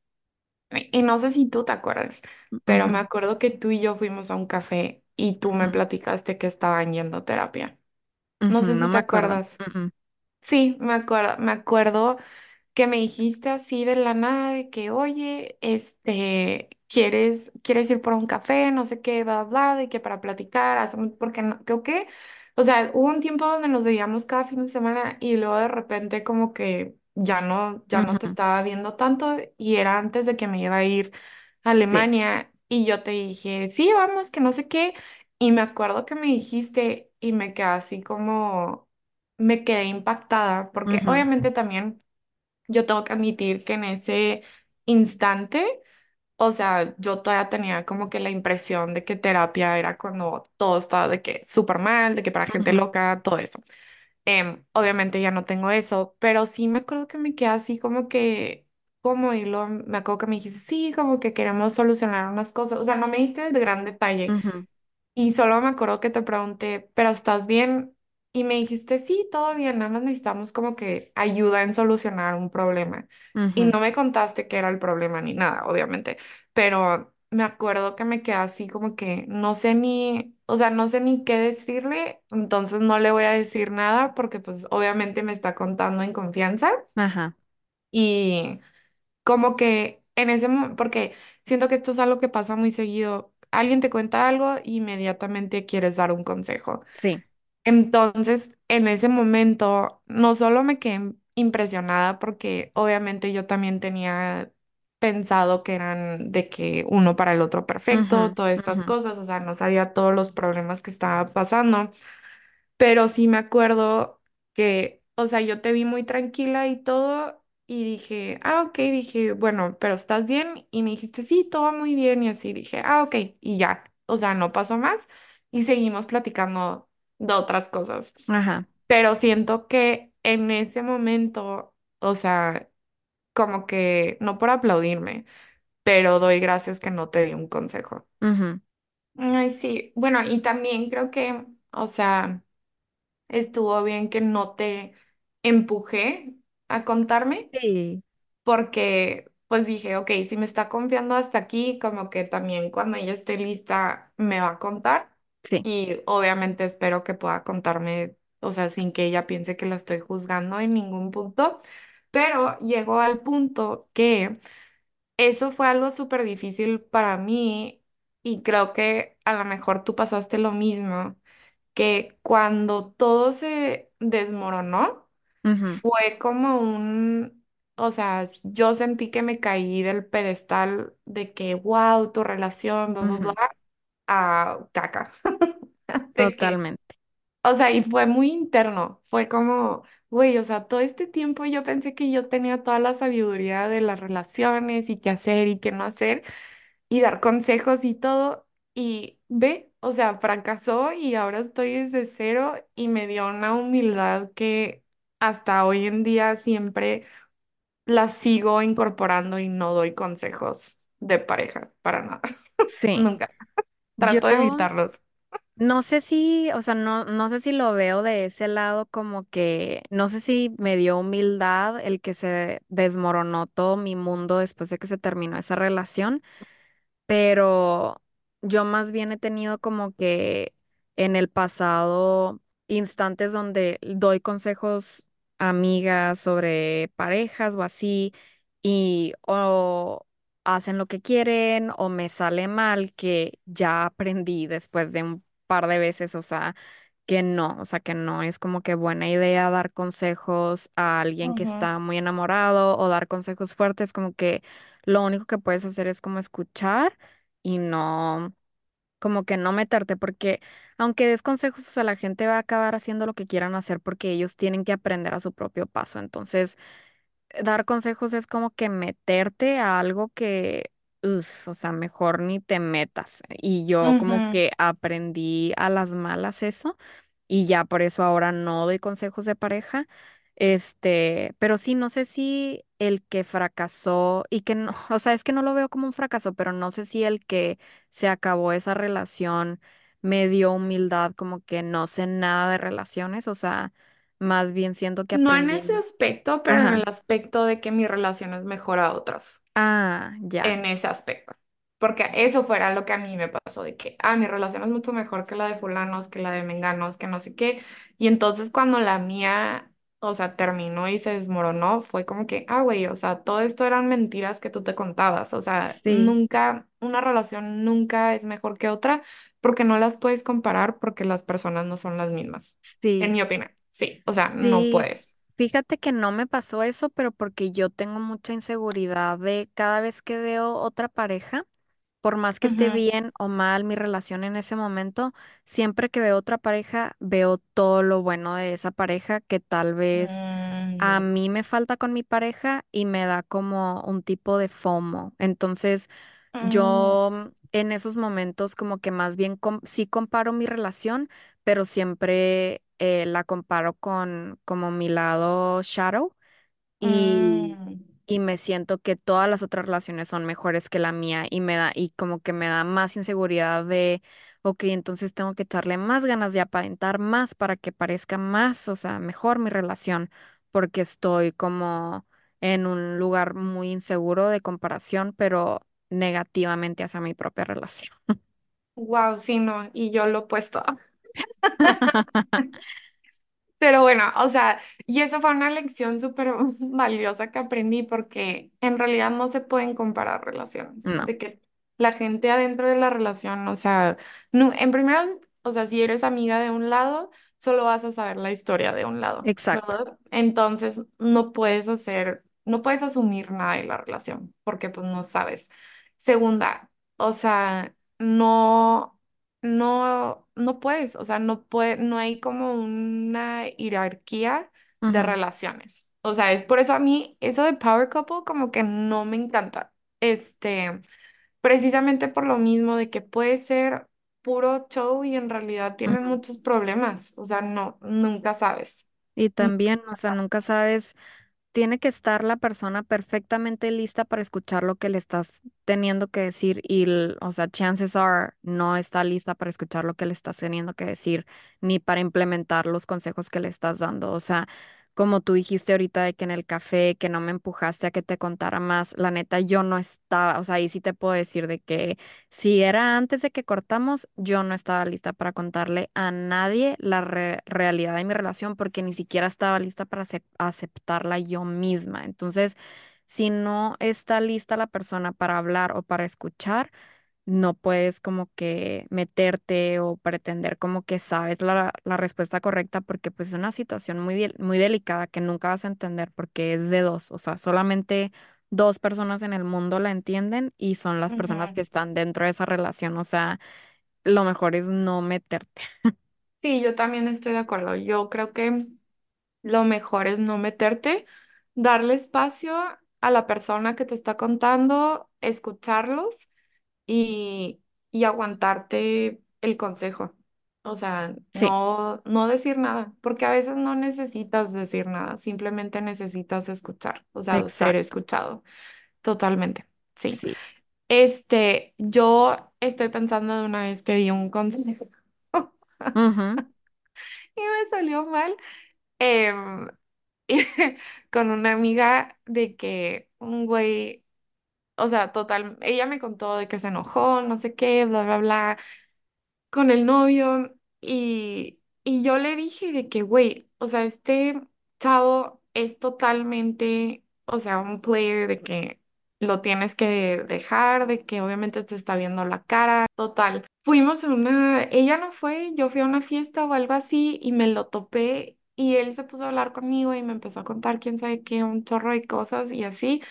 Speaker 2: y no sé si tú te acuerdas, pero me acuerdo que tú y yo fuimos a un café y tú me platicaste que estaban yendo a terapia. No sé
Speaker 1: no
Speaker 2: si te
Speaker 1: me acuerdo.
Speaker 2: acuerdas. Sí, me acuerdo, me acuerdo que me dijiste así de la nada de que, oye, este, ¿quieres, quieres ir por un café? No sé qué, bla, bla, de que para platicar, porque no, creo que, o sea, hubo un tiempo donde nos veíamos cada fin de semana y luego de repente como que ya no, ya no te
Speaker 1: ujú,
Speaker 2: estaba viendo tanto y era antes de que me iba a ir a
Speaker 1: Sí.
Speaker 2: Alemania y yo te dije, sí, vamos, que no sé qué, y me acuerdo que me dijiste yo tengo que admitir que en ese instante, o sea, yo todavía tenía como que la impresión de que terapia era cuando todo estaba de que súper mal, de que para gente loca, todo eso. Em, obviamente ya no tengo eso, pero sí me acuerdo que me quedé así como que, como y luego me acuerdo que me dijiste, sí, como que queremos solucionar unas cosas, o sea, no me diste el gran detalle,
Speaker 1: ujú,
Speaker 2: y solo me acuerdo que te pregunté, ¿pero estás bien? Y me dijiste, sí, todo bien, nada más necesitamos como que ayuda en solucionar un problema. Y
Speaker 1: ujú,
Speaker 2: no me contaste qué era el problema ni nada, obviamente, pero me acuerdo que me quedé así como que no sé ni, o sea, no sé ni qué decirle, entonces no le voy a decir nada porque pues obviamente me está contando en confianza.
Speaker 1: Ajá.
Speaker 2: Y como que en ese momento, porque siento que esto es algo que pasa muy seguido. Alguien te cuenta algo e inmediatamente quieres dar un consejo.
Speaker 1: Sí.
Speaker 2: Entonces, en ese momento, no solo me quedé impresionada porque obviamente yo también tenía pensado que eran de que uno para el otro perfecto, todas estas cosas, o sea, no sabía todos los problemas que estaba pasando. Pero sí me acuerdo que, o sea, yo te vi muy tranquila y todo, y dije, ah, ok, dije, bueno, pero ¿estás bien? Y me dijiste, sí, todo muy bien, y así dije, ah, ok, y ya, o sea, no pasó más, y seguimos platicando de otras cosas.
Speaker 1: Ajá.
Speaker 2: Pero siento que en ese momento, o sea, como que, no por aplaudirme, pero doy gracias que no te di un consejo.
Speaker 1: ujú,
Speaker 2: Ay, sí, bueno, y también creo que, o sea... Estuvo bien que no te empujé a contarme,
Speaker 1: Sí.
Speaker 2: porque pues dije, ok, si me está confiando hasta aquí, como que también cuando ella esté lista me va a contar.
Speaker 1: Sí.
Speaker 2: Y obviamente espero que pueda contarme, o sea, sin que ella piense que la estoy juzgando en ningún punto. Pero llegó al punto que eso fue algo súper difícil para mí y creo que a lo mejor tú pasaste lo mismo que cuando todo se desmoronó, fue como un, o sea, yo sentí que me caí del pedestal de que, wow, tu relación, bla, bla, bla,
Speaker 1: ujú,
Speaker 2: a caca.
Speaker 1: Totalmente.
Speaker 2: o sea, y fue muy interno, fue como, güey, o sea, todo este tiempo yo pensé que yo tenía toda la sabiduría de las relaciones y qué hacer y qué no hacer y dar consejos y todo. Y ve, o sea, fracasó y ahora estoy desde cero y me dio una humildad que hasta hoy en día siempre la sigo incorporando y no doy consejos de pareja para nada.
Speaker 1: Sí.
Speaker 2: Nunca. Trato de evitarlos.
Speaker 1: no sé si, o sea, no, no sé si lo veo de ese lado como que, no sé si me dio humildad el que se desmoronó todo mi mundo después de que se terminó esa relación. pero yo más bien he tenido como que en el pasado instantes donde doy consejos a amigas sobre parejas o así, y o hacen lo que quieren o me sale mal, que ya aprendí después de un par de veces, o sea, que no, o sea, que no es como que buena idea dar consejos a alguien que
Speaker 2: Ujú,
Speaker 1: está muy enamorado o dar consejos fuertes, como que lo único que puedes hacer es como escuchar y no, como que no meterte, porque aunque des consejos, o sea, la gente va a acabar haciendo lo que quieran hacer porque ellos tienen que aprender a su propio paso. Entonces, dar consejos es como que meterte a algo que, uf, o sea, mejor ni te metas. Y yo como
Speaker 2: ujú.
Speaker 1: que aprendí a las malas eso y ya por eso ahora no doy consejos de pareja. Este, pero sí, no sé si el que fracasó y que no, o sea, es que no lo veo como un fracaso, pero no sé si el que se acabó esa relación me dio humildad, como que no sé nada de relaciones, o sea, más bien siento que
Speaker 2: No en ese aspecto, pero en el aspecto de que mi relación es mejor a otras.
Speaker 1: Ah, ya.
Speaker 2: en ese aspecto. Porque eso fuera lo que a mí me pasó, de que, ah, mi relación es mucho mejor que la de fulanos, que la de menganos, que no sé qué. Y entonces cuando la mía, o sea, terminó y se desmoronó, fue como que, ah, güey, o sea, todo esto eran mentiras que tú te contabas. O sea,
Speaker 1: Sí,
Speaker 2: nunca, una relación nunca es mejor que otra porque no las puedes comparar porque las personas no son las mismas. En
Speaker 1: sí,
Speaker 2: mi opinión, sí, o sea, no
Speaker 1: sí.
Speaker 2: puedes.
Speaker 1: Fíjate que no me pasó eso, pero porque yo tengo mucha inseguridad de cada vez que veo otra pareja, por más que esté
Speaker 2: Ujú.
Speaker 1: bien o mal mi relación en ese momento, siempre que veo otra pareja, veo todo lo bueno de esa pareja que tal vez a
Speaker 2: Mm,
Speaker 1: mí me falta con mi pareja y me da como un tipo de FOMO. Entonces,
Speaker 2: mm,
Speaker 1: yo en esos momentos como que más bien com- sí comparo mi relación, pero siempre eh, la comparo con como mi lado shadow y,
Speaker 2: mm.
Speaker 1: y me siento que todas las otras relaciones son mejores que la mía y me da, y como que me da más inseguridad de, ok, entonces tengo que echarle más ganas de aparentar más para que parezca más, o sea, mejor mi relación, porque estoy como en un lugar muy inseguro de comparación, pero negativamente hacia mi propia relación.
Speaker 2: Wow, sí, no, y yo lo he puesto. Pero bueno, o sea, y eso fue una lección súper valiosa que aprendí porque en realidad no se pueden comparar relaciones,
Speaker 1: No,
Speaker 2: de que la gente adentro de la relación, o sea, no, en primero, o sea, si eres amiga de un lado, solo vas a saber la historia de un lado,
Speaker 1: exacto.
Speaker 2: ¿verdad? Entonces, no puedes hacer, no puedes asumir nada de la relación porque pues no sabes. Segunda, o sea, no no, no puedes, o sea, no puede, no hay como una jerarquía de relaciones. O sea, es por eso a mí eso de power couple como que no me encanta. Este, precisamente por lo mismo de que puede ser puro show y en realidad tienen muchos problemas. O sea, no, nunca sabes.
Speaker 1: Y también, o sea, nunca sabes. Tiene que estar la persona perfectamente lista para escuchar lo que le estás teniendo que decir y, o sea, chances are no está lista para escuchar lo que le estás teniendo que decir ni para implementar los consejos que le estás dando. O sea, como tú dijiste ahorita de que en el café, que no me empujaste a que te contara más, la neta, yo no estaba, o sea, ahí sí te puedo decir de que si era antes de que cortamos, yo no estaba lista para contarle a nadie la re- realidad de mi relación porque ni siquiera estaba lista para acep- aceptarla yo misma. Entonces, si no está lista la persona para hablar o para escuchar, no puedes como que meterte o pretender como que sabes la, la respuesta correcta porque pues es una situación muy, muy delicada que nunca vas a entender porque es de dos, o sea, solamente dos personas en el mundo la entienden y son las personas que están dentro de esa relación, o sea, lo mejor es no meterte.
Speaker 2: Sí, yo también estoy de acuerdo. Yo creo que Lo mejor es no meterte, darle espacio a la persona que te está contando, escucharlos y, y aguantarte el consejo. O sea,
Speaker 1: Sí,
Speaker 2: no, no decir nada, porque a veces no necesitas decir nada, simplemente necesitas escuchar, o sea, ser
Speaker 1: exacto.
Speaker 2: escuchado. Totalmente, sí.
Speaker 1: Sí.
Speaker 2: Este, yo estoy pensando de una vez que di un consejo
Speaker 1: Ujú,
Speaker 2: y me salió mal. em, con una amiga de que un güey, o sea, total, ella me contó de que se enojó, no sé qué, bla, bla, bla, con el novio y, y yo le dije de que, güey, o sea, este chavo es totalmente, o sea, un player de que lo tienes que dejar, de que obviamente te está viendo la cara. Total, fuimos a una, ella no fue, yo fui a una fiesta o algo así y me lo topé y él se puso a hablar conmigo y me empezó a contar quién sabe qué, un chorro de cosas y así.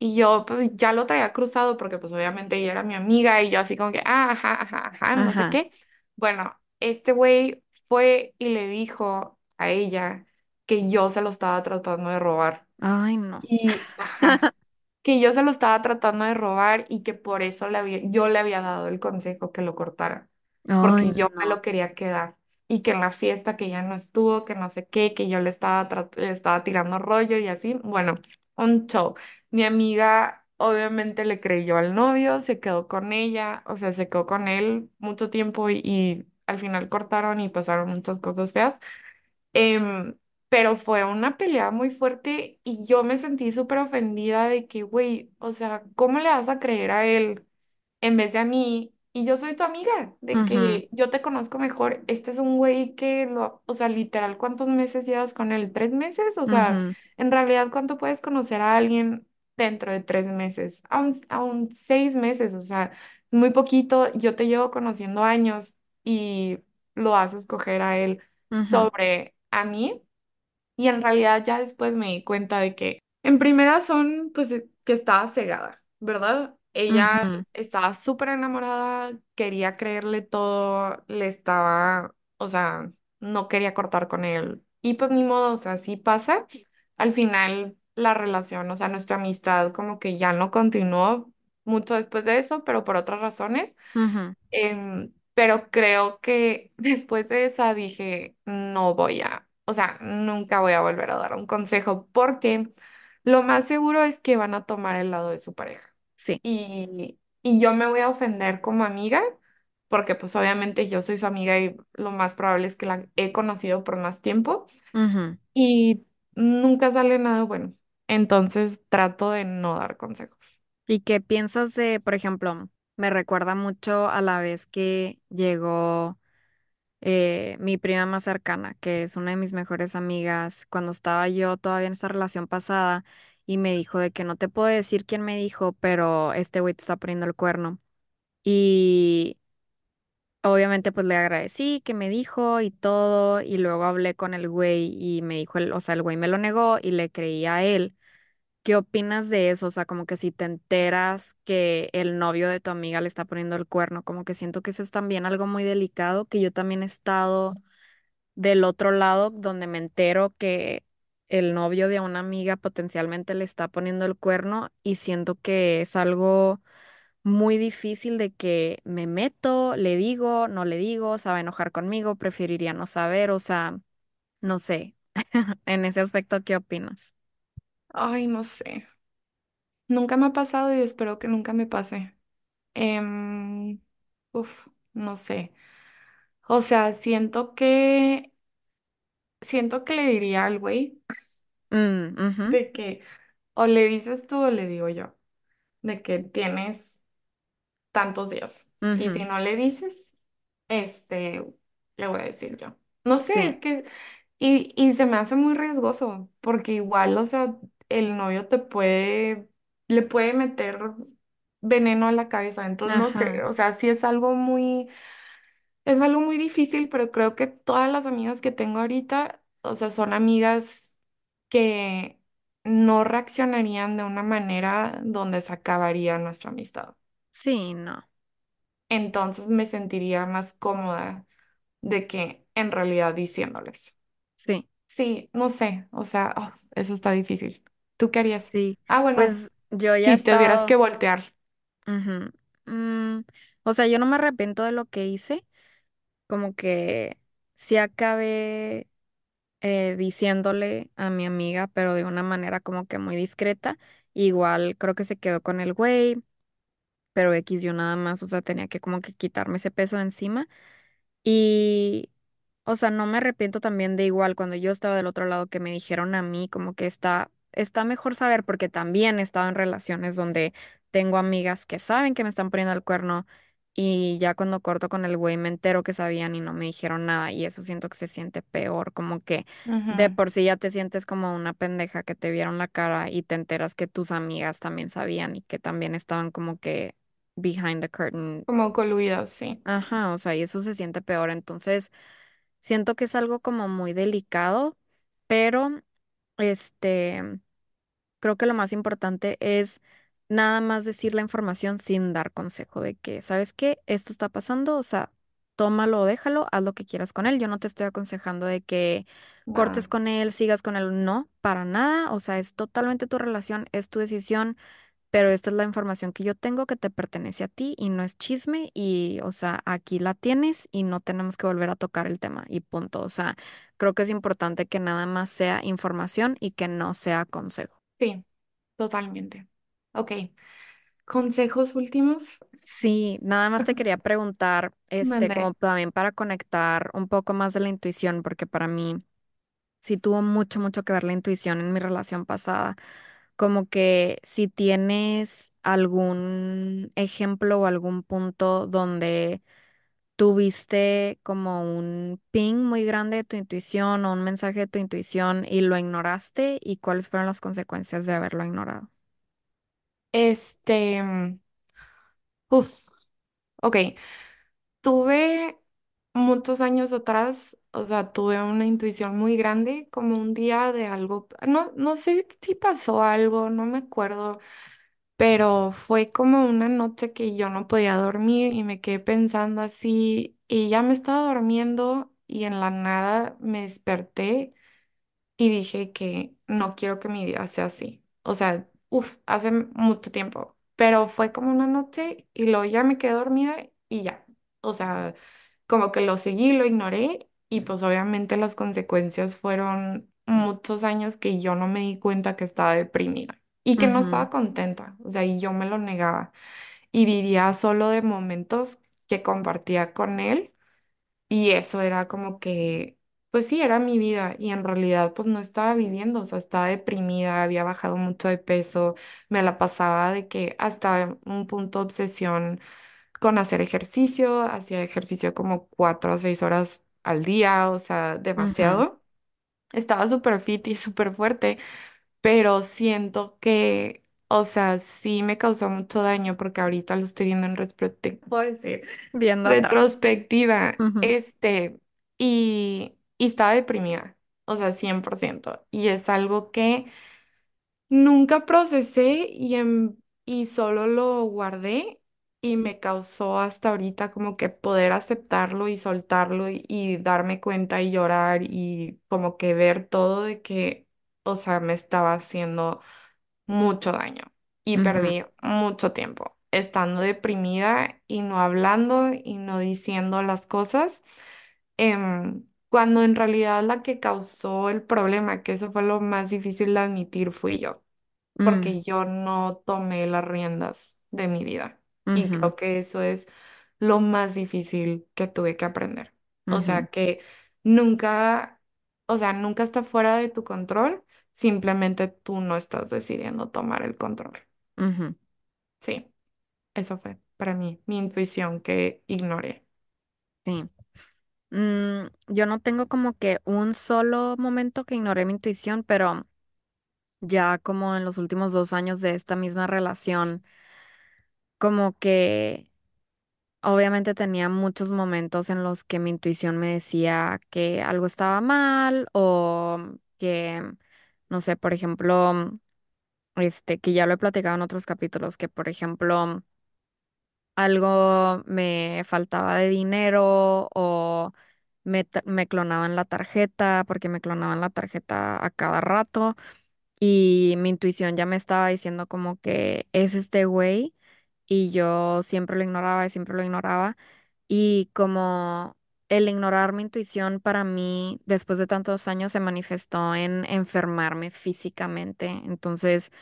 Speaker 2: Y yo pues ya lo traía cruzado porque pues obviamente ella era mi amiga y yo así como que, ah, ajá, ajá, ajá, no sé
Speaker 1: Ajá.
Speaker 2: qué. Bueno, este güey fue y le dijo a ella que yo se lo estaba tratando de robar.
Speaker 1: Ay, no.
Speaker 2: Y, ajá, que yo se lo estaba tratando de robar y que por eso le había, yo le había dado el consejo que lo cortara,
Speaker 1: Ay,
Speaker 2: porque yo me
Speaker 1: no.
Speaker 2: lo quería quedar. Y que en la fiesta que ya no estuvo, que no sé qué, que yo le estaba, trat- le estaba tirando rollo y así. Bueno, un show. Mi amiga obviamente le creyó al novio, se quedó con ella, o sea, se quedó con él mucho tiempo y, y al final cortaron y pasaron muchas cosas feas. Em, pero fue una pelea muy fuerte y yo me sentí súper ofendida de que, güey, o sea, ¿cómo le vas a creer a él en vez de a mí? Y yo soy tu amiga, de que yo te conozco mejor. Este es un güey que lo, o sea, literal, ¿cuántos meses llevas con él? ¿Tres meses? O sea, en realidad, ¿cuánto puedes conocer a alguien dentro de tres meses? Aún, aún seis meses, o sea, muy poquito. Yo te llevo conociendo años y lo a escoger a él sobre a mí y en realidad ya después me di cuenta de que en primera son pues que estaba cegada, ¿verdad? Ella estaba súper enamorada, quería creerle todo, le estaba, o sea, no quería cortar con él. Y pues ni modo, o sea, sí pasa. Al final la relación, o sea, nuestra amistad como que ya no continuó mucho después de eso, pero por otras razones. Em, pero creo que después de esa dije, no voy a, o sea, nunca voy a volver a dar un consejo porque lo más seguro es que van a tomar el lado de su pareja.
Speaker 1: Sí.
Speaker 2: Y, y yo me voy a ofender como amiga porque pues obviamente yo soy su amiga y lo más probable es que la he conocido por más tiempo
Speaker 1: ujú.
Speaker 2: y nunca sale nada bueno. Entonces trato de no dar consejos.
Speaker 1: ¿Y qué piensas de, por ejemplo, me recuerda mucho a la vez que llegó eh, mi prima más cercana, que es una de mis mejores amigas, cuando estaba yo todavía en esta relación pasada, y me dijo de que no te puedo decir quién me dijo, pero este güey te está poniendo el cuerno. Y obviamente pues le agradecí que me dijo y todo, y luego hablé con el güey y me dijo, o sea, el güey me lo negó y le creí a él. ¿Qué opinas de eso? O sea, como que si te enteras que el novio de tu amiga le está poniendo el cuerno, como que siento que eso es también algo muy delicado, que yo también he estado del otro lado donde me entero que el novio de una amiga potencialmente le está poniendo el cuerno y siento que es algo muy difícil de que me meto, le digo, no le digo, se va a enojar conmigo, preferiría no saber, o sea, no sé, en ese aspecto, ¿qué opinas?
Speaker 2: Ay, no sé. Nunca me ha pasado y espero que nunca me pase. Em, uf, no sé. O sea, siento que, siento que le diría al güey
Speaker 1: Mm, ujú,
Speaker 2: de que o le dices tú o le digo yo, de que tienes tantos días. Y si
Speaker 1: ujú,
Speaker 2: no le dices, este, le voy a decir yo. No sé,
Speaker 1: sí,
Speaker 2: es que, y, y se me hace muy riesgoso, porque igual, o sea, el novio te puede, le puede meter veneno a la cabeza. Entonces, no sé,
Speaker 1: ajá.
Speaker 2: o sea, sí es algo muy Es algo muy difícil, pero creo que todas las amigas que tengo ahorita, o sea, son amigas que no reaccionarían de una manera donde se acabaría nuestra amistad.
Speaker 1: Sí, no,
Speaker 2: Entonces me sentiría más cómoda de que en realidad diciéndoles.
Speaker 1: sí,
Speaker 2: Sí, no sé, o sea, oh, eso está difícil. ¿Tú qué harías?
Speaker 1: sí.
Speaker 2: Ah, bueno,
Speaker 1: Pues yo ya he
Speaker 2: si te hubieras que
Speaker 1: estado,
Speaker 2: voltear.
Speaker 1: ujú, mm, o sea, yo no me arrepiento de lo que hice, como que sí acabé eh, diciéndole a mi amiga, pero de una manera como que muy discreta. Igual creo que se quedó con el güey, pero X yo nada más, o sea, tenía que como que quitarme ese peso de encima. Y, o sea, no me arrepiento también de igual cuando yo estaba del otro lado que me dijeron a mí como que está, está mejor saber porque también he estado en relaciones donde tengo amigas que saben que me están poniendo el cuerno Y ya cuando corto con el güey me entero que sabían y no me dijeron nada y eso siento que se siente peor, como que de por sí ya te sientes como una pendeja que te vieron la cara y te enteras que tus amigas también sabían y que también estaban como que behind the curtain.
Speaker 2: Como coluidos, sí.
Speaker 1: Ajá, o sea, y eso se siente peor. Entonces, siento que es algo como muy delicado, pero este... Creo que lo más importante es nada más decir la información sin dar consejo de que, ¿sabes qué? Esto está pasando, o sea, tómalo o déjalo, haz lo que quieras con él. Yo no te estoy aconsejando de que cortes con él, sigas con él, no, para nada, o sea, es totalmente tu relación, es tu decisión, pero esta es la información que yo tengo que te pertenece a ti y no es chisme y, o sea, aquí la tienes y no tenemos que volver a tocar el tema y punto. O sea, creo que es importante que nada más sea información y que no sea consejo.
Speaker 2: Sí, totalmente. Ok. ¿Consejos últimos?
Speaker 1: Sí, nada más te quería preguntar, este,
Speaker 2: Mandé.
Speaker 1: como también para conectar un poco más de la intuición, porque para mí sí tuvo mucho, mucho que ver la intuición en mi relación pasada. Como que si tienes algún ejemplo o algún punto donde tuviste como un ping muy grande de tu intuición o un mensaje de tu intuición y lo ignoraste y cuáles fueron las consecuencias de haberlo ignorado.
Speaker 2: Este, mm, uf, ok. Tuve muchos años atrás, o sea, tuve una intuición muy grande, como un día de algo, no, no sé si pasó algo, no me acuerdo, pero fue como una noche que yo no podía dormir y me quedé pensando así y ya me estaba durmiendo y en la nada me desperté y dije que no quiero que mi vida sea así. O sea, uff, hace mucho tiempo, pero fue como una noche y luego ya me quedé dormida y ya. O sea, como que lo seguí, lo ignoré y pues obviamente las consecuencias fueron muchos años que yo no me di cuenta que estaba deprimida y que no estaba contenta. O sea, y yo me lo negaba y vivía solo de momentos que compartía con él y eso era como que, pues sí, era mi vida y en realidad pues no estaba viviendo, o sea, estaba deprimida, había bajado mucho de peso, me la pasaba de que hasta un punto de obsesión con hacer ejercicio, hacía ejercicio como cuatro o seis horas al día, o sea,
Speaker 1: ujú,
Speaker 2: demasiado. Estaba súper fit y súper fuerte, pero siento que, o sea, sí me causó mucho daño porque ahorita lo estoy viendo en retrospectiva, puedo decir,
Speaker 1: Viendo atrás.
Speaker 2: retrospectiva,
Speaker 1: Ujú,
Speaker 2: este, y, y estaba deprimida, o sea, 100%. Y es algo que Nunca procesé y, en- y solo lo guardé y me causó hasta ahorita como que poder aceptarlo y soltarlo y, y darme cuenta y llorar y como que ver todo de que, o sea, me estaba haciendo mucho daño y
Speaker 1: ujú,
Speaker 2: perdí mucho tiempo estando deprimida y no hablando y no diciendo las cosas, em, cuando en realidad la que causó el problema, que eso fue lo más difícil de admitir, fui yo
Speaker 1: mm,
Speaker 2: porque yo no tomé las riendas de mi vida. Y
Speaker 1: ujú,
Speaker 2: creo que eso es lo más difícil que tuve que aprender. O
Speaker 1: ujú,
Speaker 2: sea, que nunca, o sea, nunca está fuera de tu control, simplemente tú no estás decidiendo tomar el control.
Speaker 1: ujú,
Speaker 2: Sí, eso fue para mí, mi intuición que ignoré.
Speaker 1: Sí. Mm, yo no tengo como que un solo momento que ignoré mi intuición, pero ya como en los últimos dos años de esta misma relación, como que obviamente tenía muchos momentos en los que mi intuición me decía que algo estaba mal o que, no sé, por ejemplo, este, que ya lo he platicado en otros capítulos, que por ejemplo algo me faltaba de dinero o me, me clonaban la tarjeta porque me clonaban la tarjeta a cada rato y mi intuición ya me estaba diciendo como que es este güey y yo siempre lo ignoraba y siempre lo ignoraba y como el ignorar mi intuición para mí después de tantos años se manifestó en enfermarme físicamente. Entonces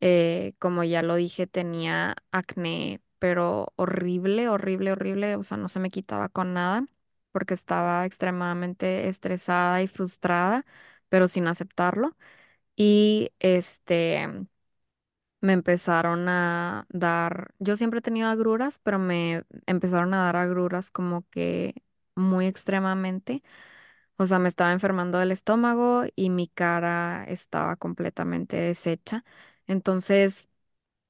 Speaker 1: eh, como ya lo dije, tenía acné, pero horrible, horrible, horrible. O sea, no se me quitaba con nada porque estaba extremadamente estresada y frustrada, pero sin aceptarlo. Y este, me empezaron a dar, yo siempre he tenido agruras, pero me empezaron a dar agruras como que muy extremadamente. O sea, me estaba enfermando del estómago y mi cara estaba completamente deshecha. Entonces,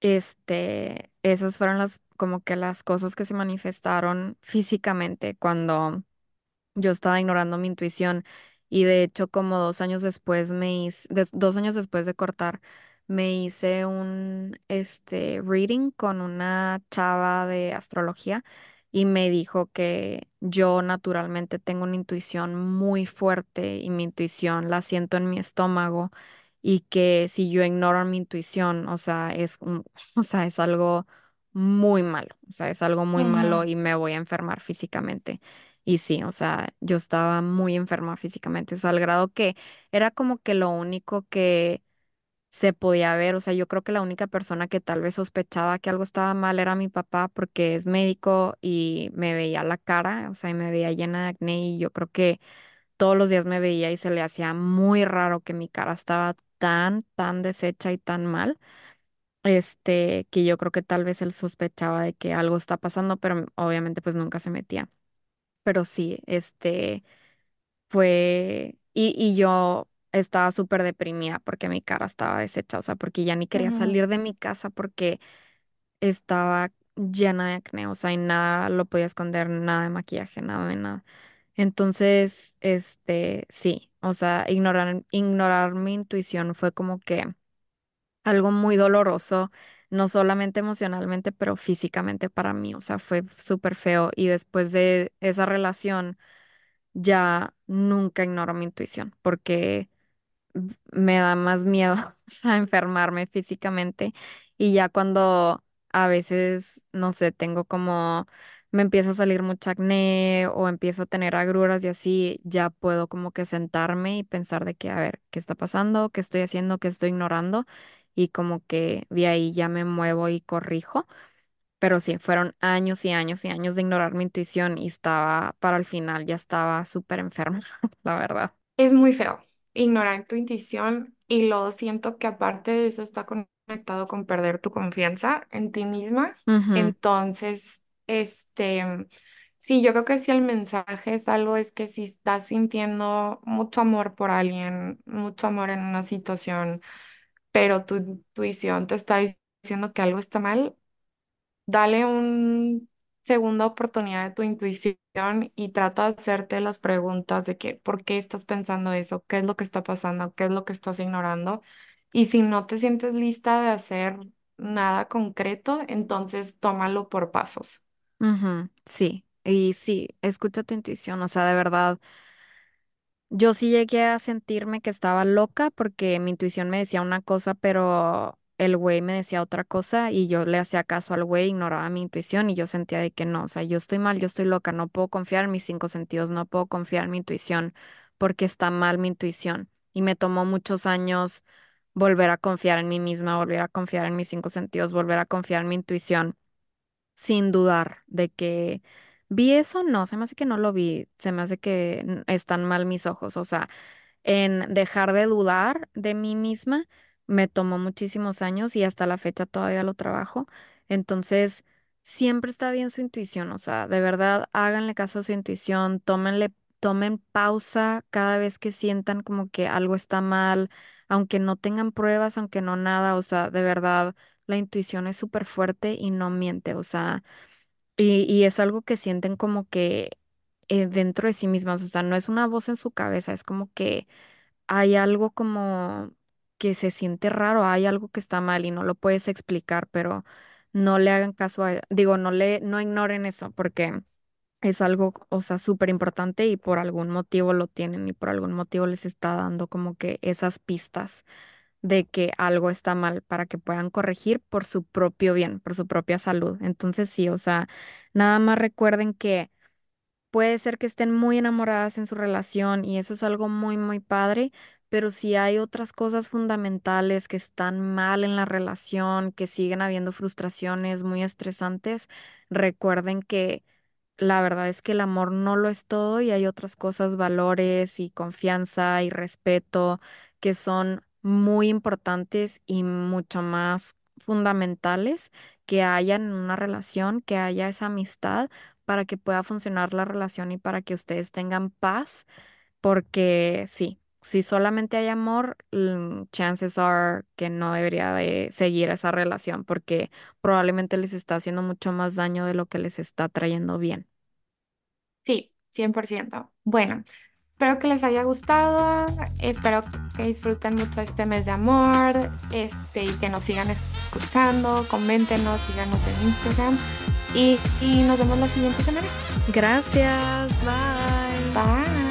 Speaker 1: este, esas fueron las como que las cosas que se manifestaron físicamente cuando yo estaba ignorando mi intuición y de hecho como dos años después me hice, des- dos años después de cortar, me hice un este reading con una chava de astrología y me dijo que yo naturalmente tengo una intuición muy fuerte y mi intuición la siento en mi estómago y que si yo ignoro mi intuición, o sea, es un- o sea, es algo muy malo, o sea, es algo muy malo y me voy a enfermar físicamente. Y sí, o sea, yo estaba muy enferma físicamente, o sea, al grado que era como que lo único que se podía ver, o sea, yo creo que la única persona que tal vez sospechaba que algo estaba mal era mi papá porque es médico y me veía la cara, o sea, y me veía llena de acné y yo creo que todos los días me veía y se le hacía muy raro que mi cara estaba tan, tan deshecha y tan mal, este, que yo creo que tal vez él sospechaba de que algo está pasando, pero obviamente pues nunca se metía. Pero sí, este fue, y, y yo estaba súper deprimida porque mi cara estaba deshecha, o sea, porque ya ni quería salir de mi casa porque estaba llena de acné, o sea, y nada lo podía esconder, nada de maquillaje, nada de nada. Entonces, este, sí, o sea, ignorar, ignorar mi intuición fue como que algo muy doloroso, no solamente emocionalmente, pero físicamente para mí, o sea, fue súper feo. Y después de esa relación, ya nunca ignoro mi intuición, porque me da más miedo, sea, enfermarme físicamente. Y ya cuando a veces, no sé, tengo como, me empieza a salir mucha acné o empiezo a tener agruras y así, ya puedo como que sentarme y pensar de que, a ver, ¿qué está pasando? ¿Qué estoy haciendo? ¿Qué estoy ignorando? Y como que de ahí ya me muevo y corrijo. Pero sí, fueron años y años y años de ignorar mi intuición y estaba, para el final, ya estaba súper enferma, la verdad.
Speaker 2: Es muy feo ignorar tu intuición y luego siento que aparte de eso está conectado con perder tu confianza en ti misma. Entonces, este, sí, yo creo que si el mensaje es algo, es que si estás sintiendo mucho amor por alguien, mucho amor en una situación, pero tu intuición te está diciendo que algo está mal, Dale un segunda oportunidad a tu intuición y trata de hacerte las preguntas de que, ¿por qué estás pensando eso? ¿Qué es lo que está pasando? ¿Qué es lo que estás ignorando? Y si no te sientes lista de hacer nada concreto, entonces tómalo por pasos.
Speaker 1: Sí, y sí, escucha tu intuición, o sea, de verdad. Yo sí llegué a sentirme que estaba loca porque mi intuición me decía una cosa, pero el güey me decía otra cosa y yo le hacía caso al güey, ignoraba mi intuición y yo sentía de que no, o sea, yo estoy mal, yo estoy loca, no puedo confiar en mis cinco sentidos, no puedo confiar en mi intuición porque está mal mi intuición. Y me tomó muchos años volver a confiar en mí misma, volver a confiar en mis cinco sentidos, volver a confiar en mi intuición sin dudar de que vi eso, no, se me hace que no lo vi, se me hace que están mal mis ojos, o sea, en dejar de dudar de mí misma me tomó muchísimos años y hasta la fecha todavía lo trabajo, entonces siempre está bien su intuición, o sea, de verdad háganle caso a su intuición, tómenle, tomen pausa cada vez que sientan como que algo está mal, aunque no tengan pruebas, aunque no nada, o sea, de verdad la intuición es súper fuerte y no miente, o sea, y, y es algo que sienten como que eh, dentro de sí mismas, o sea, no es una voz en su cabeza, es como que hay algo como que se siente raro, hay algo que está mal y no lo puedes explicar, pero no le hagan caso a, digo, no le, no ignoren eso, porque es algo, o sea, súper importante y por algún motivo lo tienen y por algún motivo les está dando como que esas pistas de que algo está mal para que puedan corregir por su propio bien, por su propia salud. Entonces sí, o sea, nada más recuerden que puede ser que estén muy enamoradas en su relación y eso es algo muy, muy padre, pero si hay otras cosas fundamentales que están mal en la relación, que siguen habiendo frustraciones muy estresantes, recuerden que la verdad es que el amor no lo es todo y hay otras cosas, valores y confianza y respeto que son muy importantes y mucho más fundamentales que haya en una relación, que haya esa amistad para que pueda funcionar la relación y para que ustedes tengan paz, porque sí, si solamente hay amor, chances are que no debería de seguir esa relación porque probablemente les está haciendo mucho más daño de lo que les está trayendo bien.
Speaker 2: Sí, 100%. Bueno, espero que les haya gustado, espero que disfruten mucho este mes de amor, este, y que nos sigan escuchando, coméntenos, síganos en Instagram y, y nos vemos la siguiente semana.
Speaker 1: Gracias, bye.